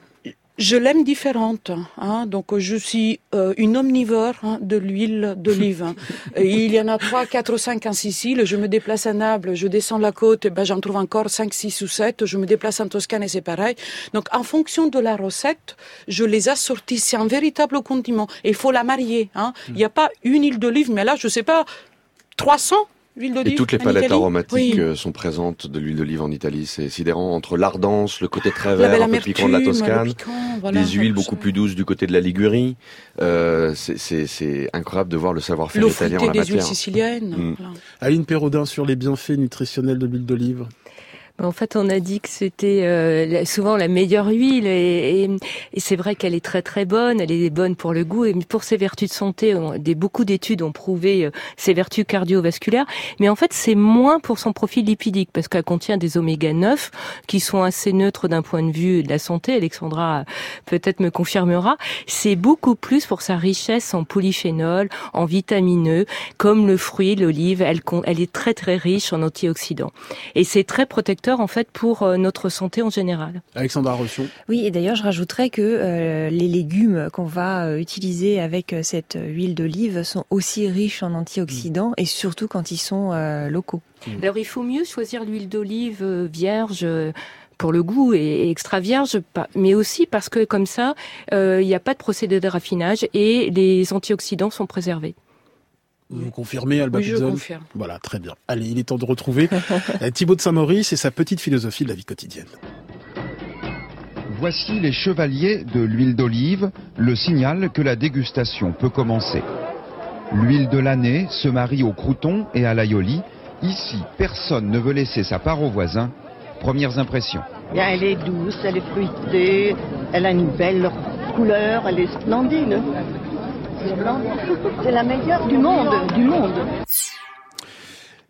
je l'aime différente. Hein, donc je suis euh, une omnivore hein, de l'huile d'olive. Il y en a trois, quatre ou cinq en Sicile. Je me déplace à Naples, je descends la côte, ben j'en trouve encore cinq, six ou sept. Je me déplace en Toscane et c'est pareil. Donc en fonction de la recette, je les assortis. C'est un véritable condiment. Et il faut la marier. Hein. Il n'y a pas une huile d'olive, mais là je sais pas, 300 et toutes les palettes aromatiques euh, sont présentes de l'huile d'olive en Italie. C'est sidérant entre l'ardence, le côté très vert, un peu piquant de la Toscane, les huiles beaucoup plus douces du côté de la Ligurie. Euh, c'est incroyable de voir le savoir-faire italien en la des matière. huiles siciliennes. Mm. Aline Perraudin sur les bienfaits nutritionnels de l'huile d'olive. En fait, on a dit que c'était euh, souvent la meilleure huile et, c'est vrai qu'elle est très très bonne. Elle est bonne pour le goût et pour ses vertus de santé. des, beaucoup d'études ont prouvé euh, ses vertus cardiovasculaires, mais en fait, c'est moins pour son profil lipidique parce qu'elle contient des oméga 9 qui sont assez neutres d'un point de vue de la santé. Alexandra peut-être me confirmera. C'est beaucoup plus pour sa richesse en polyphénol, en vitamineux, comme le fruit, l'olive. Elle, elle est très très riche en antioxydants et c'est très protecteur en fait pour euh, notre santé en général. Alexandra Rochon. Oui, et d'ailleurs je rajouterais que euh, les légumes qu'on va euh, utiliser avec cette huile d'olive sont aussi riches en antioxydants et surtout quand ils sont locaux. Mmh. Alors il faut mieux choisir l'huile d'olive vierge pour le goût et extra vierge, mais aussi parce que comme ça, il n'y a pas de procédé de raffinage et les antioxydants sont préservés. Vous confirmez, Alba Oui, je confirme. Voilà, très bien. Allez, il est temps de retrouver euh, Thibaut de Saint-Maurice et sa petite philosophie de la vie quotidienne. Voici les chevaliers de l'huile d'olive, le signal que la dégustation peut commencer. L'huile de l'année se marie au crouton et à l'aïoli. Ici, personne ne veut laisser sa part aux voisins. Premières impressions. Bien, elle est douce, elle est fruitée, elle a une belle couleur, elle est splendide. C'est la meilleure du monde, du monde.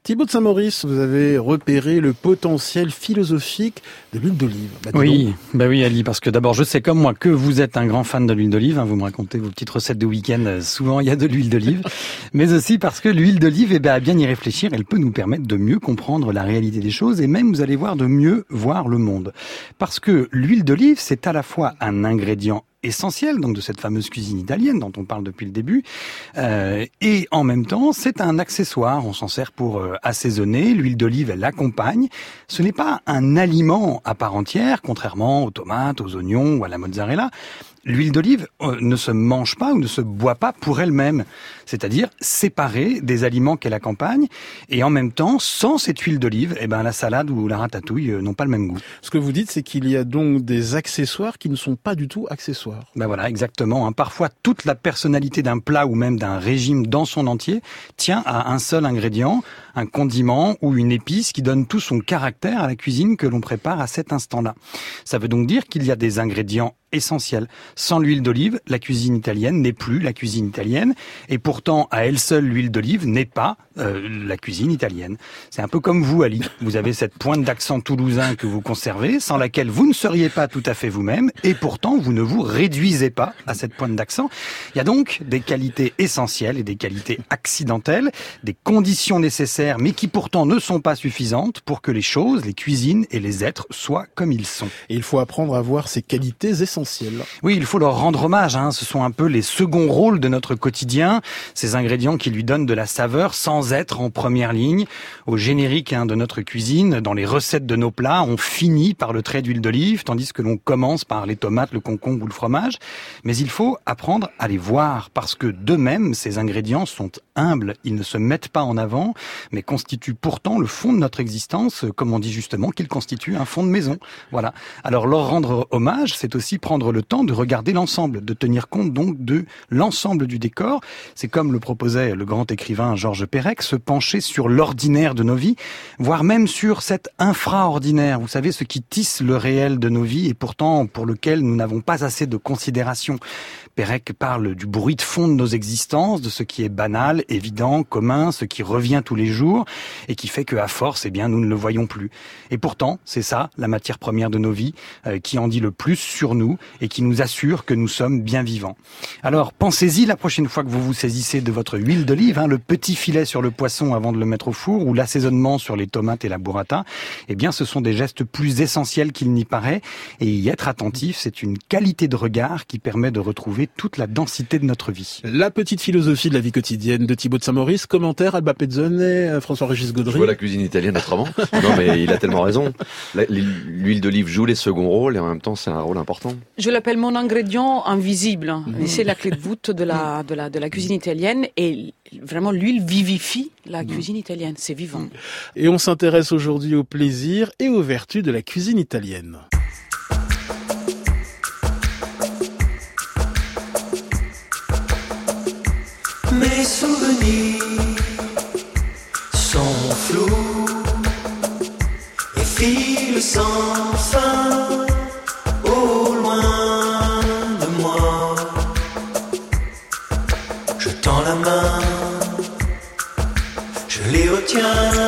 Thibaut de Saint-Maurice, vous avez repéré le potentiel philosophique de l'huile d'olive. Bah, oui, bah oui Ali, parce que d'abord je sais comme moi que vous êtes un grand fan de l'huile d'olive, hein, vous me racontez vos petites recettes de week-end, euh, souvent il y a de l'huile d'olive, mais aussi parce que l'huile d'olive, eh ben, à bien y réfléchir, elle peut nous permettre de mieux comprendre la réalité des choses et même, vous allez voir, de mieux voir le monde. Parce que l'huile d'olive, c'est à la fois un ingrédient essentiel donc de cette fameuse cuisine italienne dont on parle depuis le début. Euh, et en même temps, c'est un accessoire. On s'en sert pour euh, assaisonner. L'huile d'olive, elle l'accompagne. Ce n'est pas un aliment à part entière, contrairement aux tomates, aux oignons ou à la mozzarella l'huile d'olive euh, ne se mange pas ou ne se boit pas pour elle-même, c'est-à-dire séparée des aliments qu'elle accompagne, et en même temps, sans cette huile d'olive, eh ben la salade ou la ratatouille euh, n'ont pas le même goût. Ce que vous dites, c'est qu'il y a donc des accessoires qui ne sont pas du tout accessoires. Ben voilà, exactement. Hein. Parfois, toute la personnalité d'un plat ou même d'un régime dans son entier tient à un seul ingrédient, un condiment ou une épice qui donne tout son caractère à la cuisine que l'on prépare à cet instant-là. Ça veut donc dire qu'il y a des ingrédients essentiels. Sans l'huile d'olive, la cuisine italienne n'est plus la cuisine italienne, et pourtant, à elle seule, l'huile d'olive n'est pas euh, la cuisine italienne. C'est un peu comme vous, Ali. Vous avez cette pointe d'accent toulousain que vous conservez, sans laquelle vous ne seriez pas tout à fait vous-même, et pourtant, vous ne vous réduisez pas à cette pointe d'accent. Il y a donc des qualités essentielles et des qualités accidentelles, des conditions nécessaires mais qui pourtant ne sont pas suffisantes pour que les choses, les cuisines et les êtres soient comme ils sont. Et il faut apprendre à voir ces qualités essentielles. Oui, il faut leur rendre hommage. Hein. Ce sont un peu les seconds rôles de notre quotidien, ces ingrédients qui lui donnent de la saveur sans être en première ligne. Au générique hein, de notre cuisine, dans les recettes de nos plats, on finit par le trait d'huile d'olive, tandis que l'on commence par les tomates, le concombre ou le fromage. Mais il faut apprendre à les voir, parce que d'eux-mêmes, ces ingrédients sont humbles. Ils ne se mettent pas en avant, mais constitue pourtant le fond de notre existence, comme on dit justement qu'il constitue un fond de maison. Voilà. Alors leur rendre hommage, c'est aussi prendre le temps de regarder l'ensemble, de tenir compte donc de l'ensemble du décor. C'est comme le proposait le grand écrivain Georges Perec, se pencher sur l'ordinaire de nos vies, voire même sur cet infraordinaire, vous savez, ce qui tisse le réel de nos vies et pourtant pour lequel nous n'avons pas assez de considération. Pérec parle du bruit de fond de nos existences, de ce qui est banal, évident, commun, ce qui revient tous les jours et qui fait que à force, eh bien, nous ne le voyons plus. Et pourtant, c'est ça, la matière première de nos vies, euh, qui en dit le plus sur nous et qui nous assure que nous sommes bien vivants. Alors, pensez-y la prochaine fois que vous vous saisissez de votre huile d'olive, hein, le petit filet sur le poisson avant de le mettre au four ou l'assaisonnement sur les tomates et la burrata. Eh bien, ce sont des gestes plus essentiels qu'il n'y paraît et y être attentif, c'est une qualité de regard qui permet de retrouver toute la densité de notre vie. La petite philosophie de la vie quotidienne de Thibaut de Saint-Maurice, commentaire Alba Pezzone, euh, François-Régis Gaudry. Je vois la cuisine italienne autrement. non mais il a tellement raison. L'huile d'olive joue les seconds rôles et en même temps c'est un rôle important. Je l'appelle mon ingrédient invisible. Et c'est la clé de voûte de la, de la, de la cuisine italienne et vraiment l'huile vivifie la cuisine italienne. C'est vivant. Et on s'intéresse aujourd'hui au plaisir et aux vertus de la cuisine italienne. Souvenirs sont flous et filent sans fin au loin de moi. Je tends la main, je les retiens.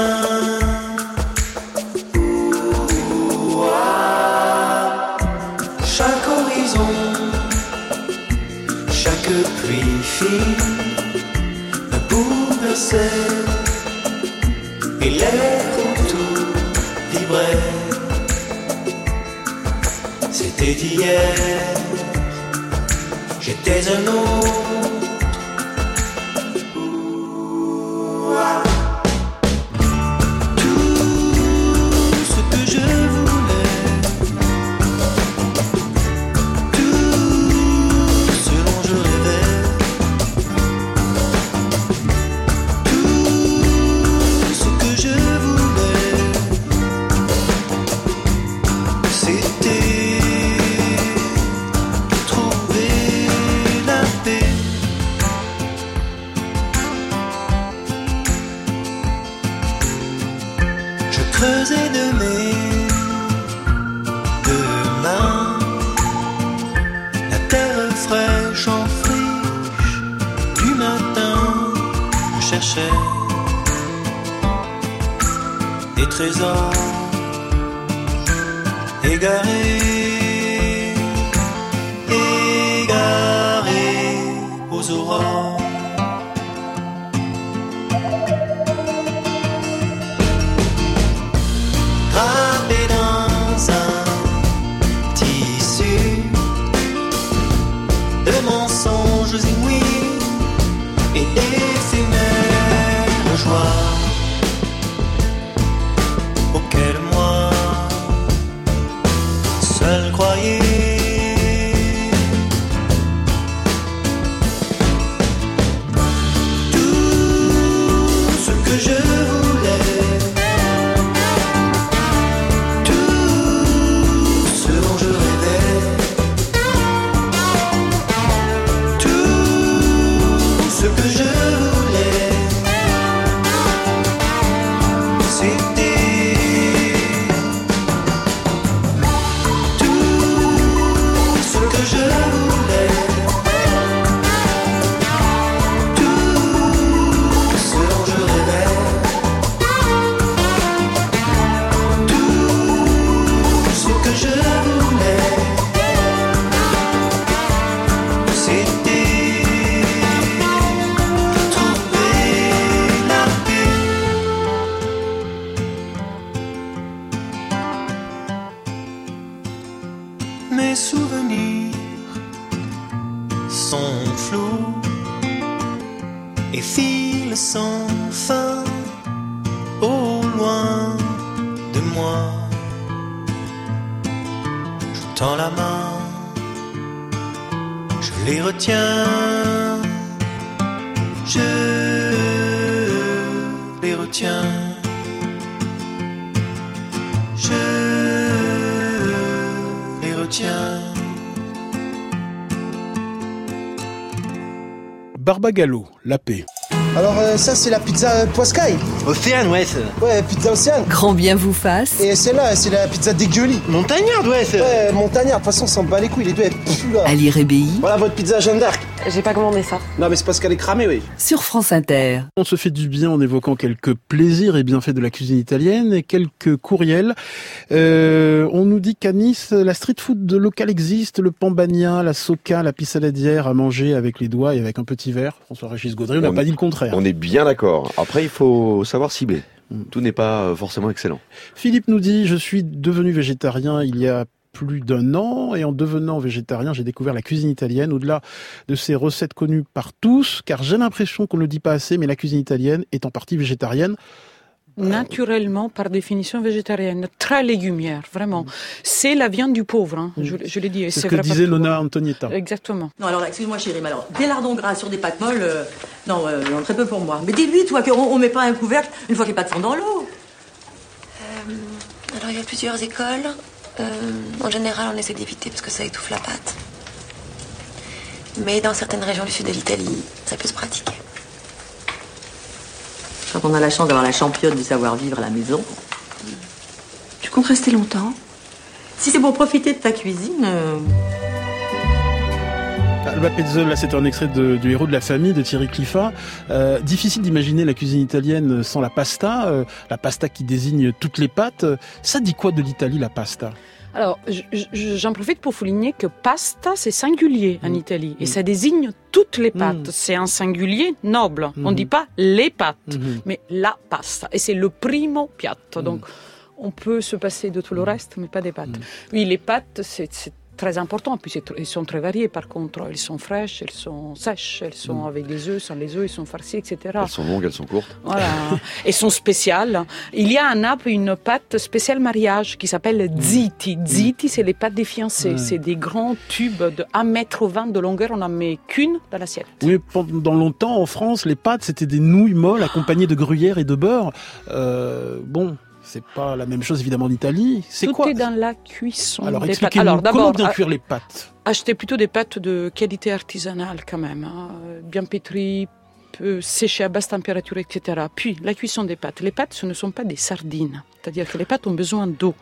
Barbagallo, la paix. Alors euh, ça c'est la pizza euh, Poiscaille. Océane, ouais. Ouais, pizza Océane. Grand bien vous fasse. Et celle-là, c'est la pizza dégueulie. Montagnarde, ouais. Ouais, montagnarde. De toute façon, on s'en bat les couilles. Les deux, elles puent là. Ali Rébéi. Voilà votre pizza Jeanne d'Arc. J'ai pas commandé ça. Non, mais c'est parce qu'elle est cramée, oui. Sur France Inter. On se fait du bien en évoquant quelques plaisirs et bienfaits de la cuisine italienne et quelques courriels. Euh, on nous dit qu'à Nice, la street food de local existe, le pambagna, la soca, la pissaladière à manger avec les doigts et avec un petit verre. François-Régis Gaudry, on n'a pas dit le contraire. On est bien d'accord. Après, il faut savoir cibler. Tout n'est pas forcément excellent. Philippe nous dit, je suis devenu végétarien il y a plus d'un an et en devenant végétarien, j'ai découvert la cuisine italienne au-delà de ces recettes connues par tous, car j'ai l'impression qu'on ne le dit pas assez, mais la cuisine italienne est en partie végétarienne. Naturellement, par définition végétarienne, très légumière, vraiment. C'est la viande du pauvre, hein, je, je l'ai dit. C'est ce que disait Nona Antonietta. Exactement. Non, alors excuse-moi chérie, mais alors, des lardons gras sur des pâtes molles, euh, non, euh, non, très peu pour moi. Mais dis-lui, toi, qu'on on met pas un couvercle une fois que les pâtes sont dans l'eau. Euh, alors, il y a plusieurs écoles. Euh, en général, on essaie d'éviter parce que ça étouffe la pâte. Mais dans certaines régions du sud de l'Italie, ça peut se pratiquer. Quand on a la chance d'avoir la championne du savoir-vivre à la maison. Tu comptes rester longtemps? Si c'est pour profiter de ta cuisine. euh, Alba Pezzo, là c'est un extrait de- du héros de la famille de Thierry Cliffat. Euh, difficile d'imaginer la cuisine italienne sans la pasta, euh, la pasta qui désigne toutes les pâtes. Ça dit quoi de l'Italie la pasta? Alors, je- je- j'en profite pour souligner que pasta, c'est singulier Mm. en Italie. Et ça désigne toutes les pâtes. C'est un singulier noble. On ne dit pas les pâtes, Mhm. mais la pasta. Et c'est le primo piatto. Donc, on peut se passer de tout le reste, mais pas des pâtes. Oui, les pâtes, c'est très important. Puis c'est tr- ils sont très variés, par contre. Elles sont fraîches, elles sont sèches, elles sont avec des œufs, sans les œufs, ils sont farcis, etc. Elles sont longues, elles sont courtes. Voilà. Elles sont spéciales. Il y a à Naples une pâte spéciale mariage qui s'appelle ziti. Ziti, c'est les pâtes des fiancés. C'est des grands tubes de 1,20 m de longueur. On n'en met qu'une dans l'assiette. Oui, pendant longtemps en France, les pâtes c'était des nouilles molles accompagnées de gruyère et de beurre. Euh, bon, c'est pas la même chose évidemment en Italie. C'est Tout quoi est dans la cuisson Alors expliquez-nous comment d'abord, bien a- cuire les pâtes. Achetez plutôt des pâtes de qualité artisanale quand même, hein, bien pétries, peu séchées à basse température, etc. Puis la cuisson des pâtes. Les pâtes, ce ne sont pas des sardines, c'est-à-dire que les pâtes ont besoin d'eau.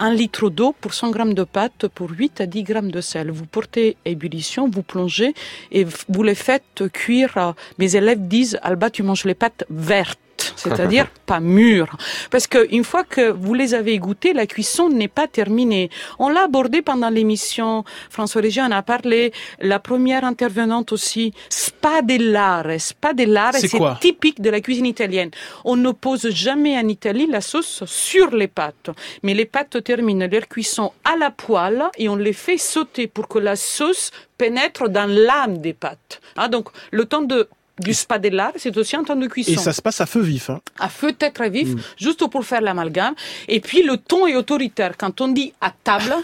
Un litre d'eau pour 100 grammes de pâtes pour 8 à 10 grammes de sel. Vous portez à ébullition, vous plongez et vous les faites cuire. Mes élèves disent, Alba, tu manges les pâtes vertes. C'est-à-dire pas mûres. Parce que une fois que vous les avez goûtées, la cuisson n'est pas terminée. On l'a abordé pendant l'émission. François Régis en a parlé. La première intervenante aussi. Spadellare. Spadellare, C'est typique de la cuisine italienne. On ne pose jamais en Italie la sauce sur les pâtes. Mais les pâtes terminent leur cuisson à la poêle et on les fait sauter pour que la sauce pénètre dans l'âme des pâtes. Ah, donc, le temps de du spadellare, c'est aussi un temps de cuisson. Et ça se passe à feu vif. Hein. À feu très très vif, Mm. juste pour faire l'amalgame. Et puis le ton est autoritaire. Quand on dit à table,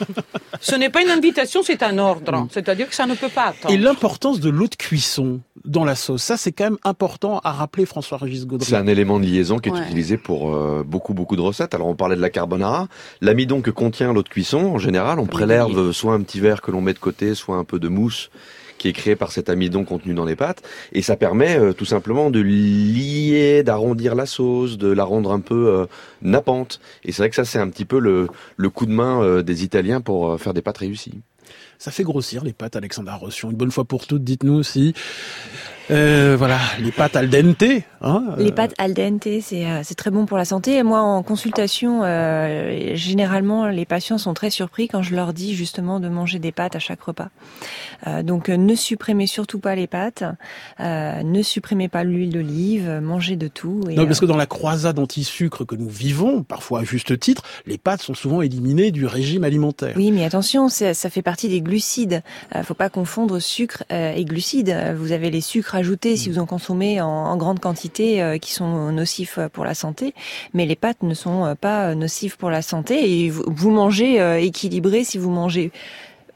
ce n'est pas une invitation, c'est un ordre. C'est-à-dire que ça ne peut pas attendre. Et l'importance de l'eau de cuisson dans la sauce, ça c'est quand même important à rappeler François-Régis Gaudry. C'est un élément de liaison qui est Ouais. utilisé pour euh, beaucoup beaucoup de recettes. Alors on parlait de la carbonara, l'amidon que contient l'eau de cuisson. En général, on prélève soit un petit verre que l'on met de côté, soit un peu de mousse qui est créé par cet amidon contenu dans les pâtes, et ça permet euh, tout simplement de lier, d'arrondir la sauce, de la rendre un peu euh, nappante. Et c'est vrai que ça c'est un petit peu le, coup de main euh, des Italiens pour faire des pâtes réussies. Ça fait grossir les pâtes, Alexandre Arrosion. Une bonne fois pour toutes, dites-nous aussi. Euh, voilà, les pâtes al dente. Hein, Les euh, pâtes al dente, c'est euh, c'est très bon pour la santé. Et moi, en consultation, euh, généralement, les patients sont très surpris quand je leur dis justement de manger des pâtes à chaque repas. Euh, donc, euh, ne supprimez surtout pas les pâtes, euh, ne supprimez pas l'huile d'olive, mangez de tout. Et, Non, parce que dans la croisade anti-sucre que nous vivons, parfois à juste titre, les pâtes sont souvent éliminées du régime alimentaire. Oui, mais attention, c'est- ça fait partie des glucides. Euh, faut pas confondre sucre euh, et glucides. Vous avez les sucres ajoutés si vous en consommez en, en grande quantité euh, qui sont nocifs euh, pour la santé, mais les pâtes ne sont euh, pas euh, nocifs pour la santé et vous, vous mangez euh, équilibré si vous mangez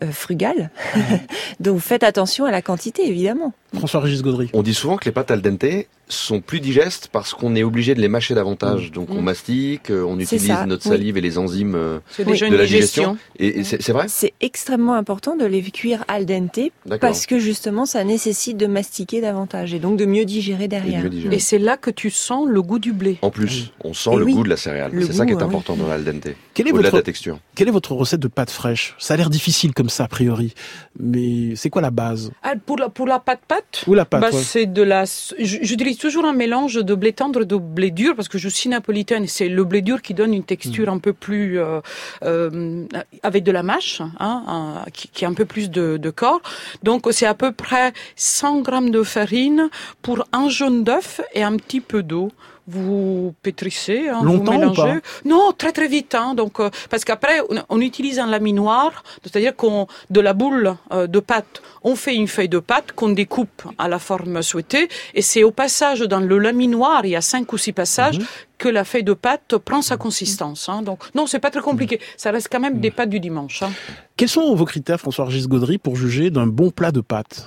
euh, frugal. Donc faites attention à la quantité, évidemment. François-Régis Gaudry. On dit souvent que les pâtes al dente, sont plus digestes parce qu'on est obligé de les mâcher davantage. Mm. Donc on mm. mastique, euh, on utilise notre salive et les enzymes euh, de la digestion. Et, c'est vrai? C'est extrêmement important de les cuire al dente parce que justement ça nécessite de mastiquer davantage et donc de mieux digérer derrière. Et, c'est là que tu sens le goût du blé. En plus, on sent le goût de la céréale. C'est ça qui est important dans l'al dente. Quelle est votre la texture Quelle est votre recette de pâte fraîche? Ça a l'air difficile comme ça a priori, mais c'est quoi la base? Ah, Pour la pour la pâte pâte. Ou la pâte. Bah, c'est de la. J'utilise toujours un mélange de blé tendre et de blé dur parce que je suis napolitaine. C'est le blé dur qui donne une texture mm. un peu plus euh, euh, avec de la mâche, hein, qui, qui, a un peu plus de, de corps. Donc c'est à peu près 100 grammes de farine pour un jaune d'œuf et un petit peu d'eau vous pétrissez, hein, vous mélangez. non, très très vite. Hein, donc euh, parce qu'après on, utilise un laminoir, c'est-à-dire qu'on de la boule euh, de pâte, on fait une feuille de pâte qu'on découpe à la forme souhaitée, et c'est au passage dans le laminoir, il y a cinq ou six passages. Mhm. que la feuille de pâte prend sa consistance. Hein. Donc non, c'est pas très compliqué. Mhm. Ça reste quand même des pâtes du dimanche. Hein. Quels sont vos critères, François-Régis Gaudry, pour juger d'un bon plat de pâtes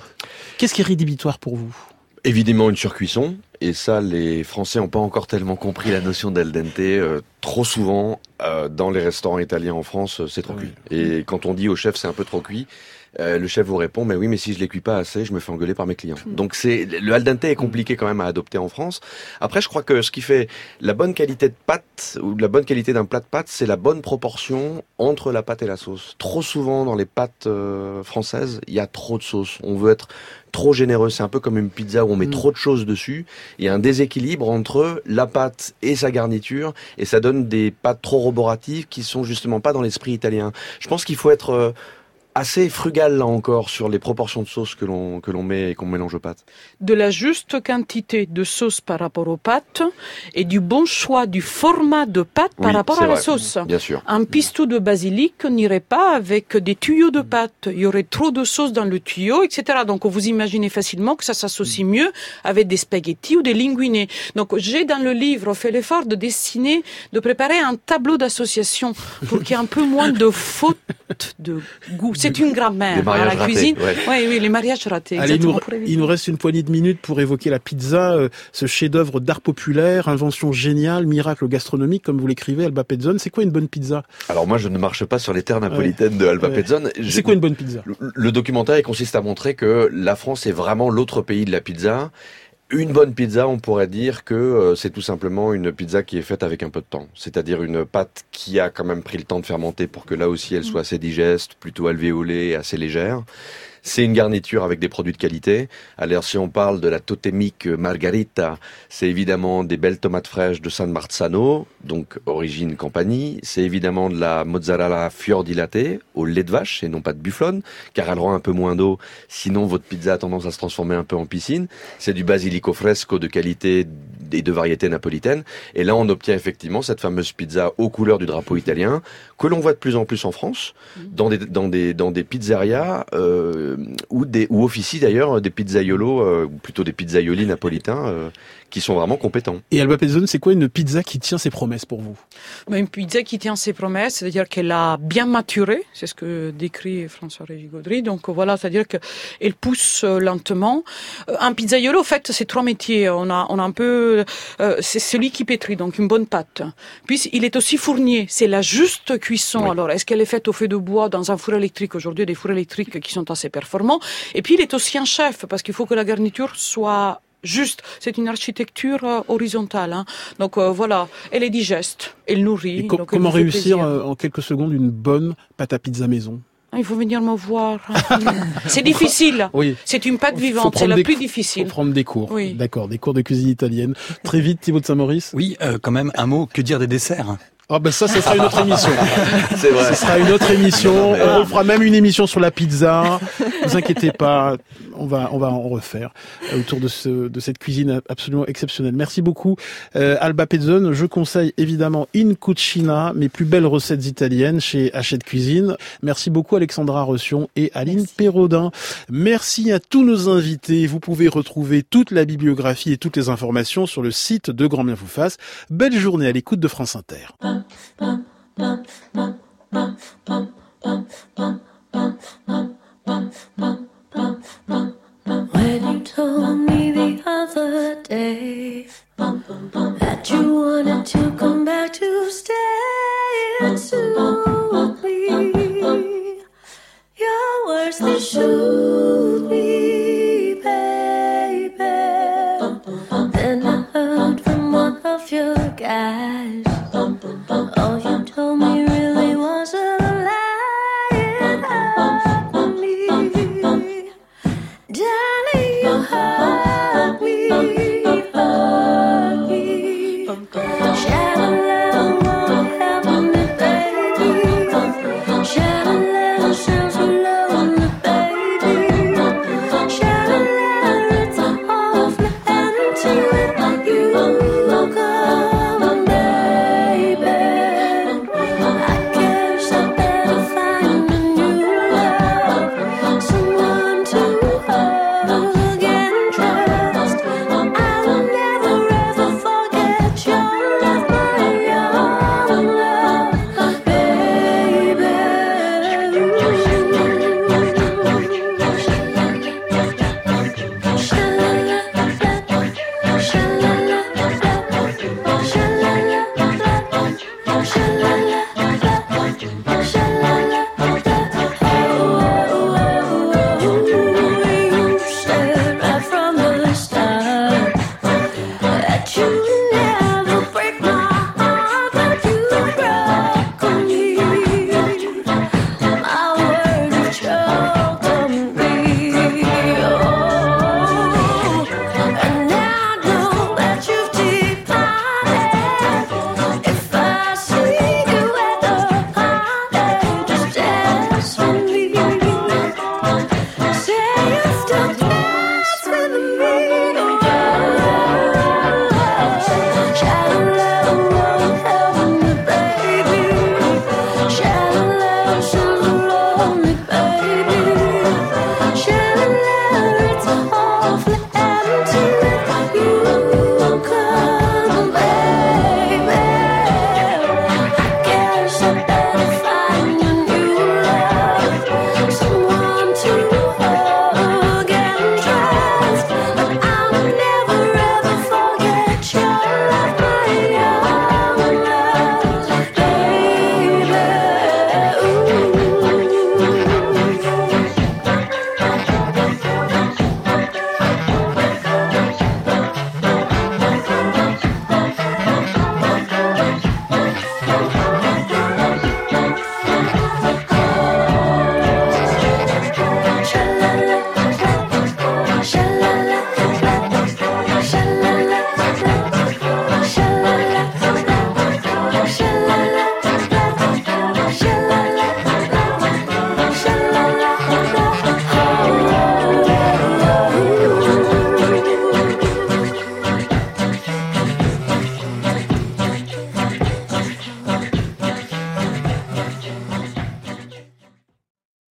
Qu'est-ce qui est rédhibitoire pour vous? Évidemment une surcuisson, et ça les Français n'ont pas encore tellement compris la notion d'al dente. Euh, trop souvent, euh, dans les restaurants italiens en France, euh, c'est trop cuit. Et quand on dit au chef c'est un peu trop cuit, euh, le chef vous répond, mais oui, mais si je les cuis pas assez, je me fais engueuler par mes clients. Hmm. Donc c'est le al dente est compliqué quand même à adopter en France. Après, je crois que ce qui fait la bonne qualité de pâte ou la bonne qualité d'un plat de pâte, c'est la bonne proportion entre la pâte et la sauce. Trop souvent dans les pâtes euh, françaises, il y a trop de sauce. On veut être trop généreux. C'est un peu comme une pizza où on met hmm. trop de choses dessus. Il y a un déséquilibre entre la pâte et sa garniture et ça donne des pâtes trop roboratives qui sont justement pas dans l'esprit italien. Je pense qu'il faut être euh, assez frugal là encore sur les proportions de sauce que l'on que l'on met et qu'on mélange aux pâtes. De la juste quantité de sauce par rapport aux pâtes et du bon choix du format de pâte par rapport à la sauce. Bien sûr. Un pistou de basilic n'irait pas avec des tuyaux de pâte. Il y aurait trop de sauce dans le tuyau, etc. Donc vous imaginez facilement que ça s'associe mieux avec des spaghettis ou des linguinés. Donc j'ai dans le livre fait l'effort de dessiner, de préparer un tableau d'association pour qu'il y ait un peu moins de fautes de goût c'est une grammaire dans la cuisine. Oui, oui, les mariages ratés. Allez, il nous, reste une poignée de minutes pour évoquer la pizza, euh, ce chef-d'œuvre d'art populaire, invention géniale, miracle gastronomique, comme vous l'écrivez, Alba Pezzone. C'est quoi une bonne pizza? Alors moi, je ne marche pas sur les terres napolitaines de Alba Pezzone. C'est quoi une bonne pizza? Le documentaire consiste à montrer que la France est vraiment l'autre pays de la pizza une bonne pizza, on pourrait dire que euh, c'est tout simplement une pizza qui est faite avec un peu de temps. C'est-à-dire une pâte qui a quand même pris le temps de fermenter pour que là aussi elle soit assez digeste, plutôt alvéolée assez légère. C'est une garniture avec des produits de qualité. Alors si on parle de la totémique margarita, c'est évidemment des belles tomates fraîches de San Marzano, donc origine compagnie. C'est évidemment de la mozzarella fior di latte au lait de vache et non pas de bufflone, car elle rend un peu moins d'eau. Sinon, votre pizza a tendance à se transformer un peu en piscine. C'est du basilico fresco de qualité et de variété napolitaine. Et là, on obtient effectivement cette fameuse pizza aux couleurs du drapeau italien que l'on voit de plus en plus en France, dans des dans des dans des pizzerias euh, ou des ou officient d'ailleurs des pizzaiolos, euh, ou plutôt des pizzaioli napolitains. Euh, qui sont vraiment compétents. Et Alba Pezzone, c'est quoi une pizza qui tient ses promesses pour vous? Bah, Une pizza qui tient ses promesses, c'est-à-dire qu'elle a bien maturé, c'est ce que décrit François Régis Gaudry. Donc voilà, c'est-à-dire qu'elle pousse euh, lentement. Euh, un pizzaiolo, en fait, c'est trois métiers. On a, on a un peu, euh, c'est celui qui pétrit, donc une bonne pâte. Puis il est aussi fournier, c'est la juste cuisson. Alors est-ce qu'elle est faite au feu de bois dans un four électrique? Aujourd'hui, des fours électriques qui sont assez performants. Et puis il est aussi un chef parce qu'il faut que la garniture soit juste. C'est une architecture euh, horizontale. Hein. Donc euh, voilà, elle est digeste, elle nourrit. comment réussir euh, en quelques secondes une bonne pâte à pizza maison? Ah, il faut venir me voir. c'est difficile. Oui. C'est une pâte vivante. C'est la plus difficile. Faut prendre des cours. Oui. D'accord, des cours de cuisine italienne. Très vite, Thibaut de Saint-Maurice. Oui, quand même un mot. Que dire des desserts? Ah ben ça, ce sera une autre émission. C'est vrai. Ce sera une autre émission. On fera même une émission sur la pizza. Ne vous inquiétez pas, on va on va en refaire euh, autour de ce de cette cuisine absolument exceptionnelle. Merci beaucoup euh, Alba Pezzone. Je conseille évidemment In Cucina, mes plus belles recettes italiennes chez Hachette Cuisine. Merci beaucoup Alexandra Rossion et Aline Perraudin. Merci à tous nos invités. Vous pouvez retrouver toute la bibliographie et toutes les informations sur le site de Grand Bien vous fasse. Belle journée à l'écoute de France Inter. When you told me the other day that you wanted to come back to stay and soothe me, your words they soothe me, baby. Then I heard from one of your guys.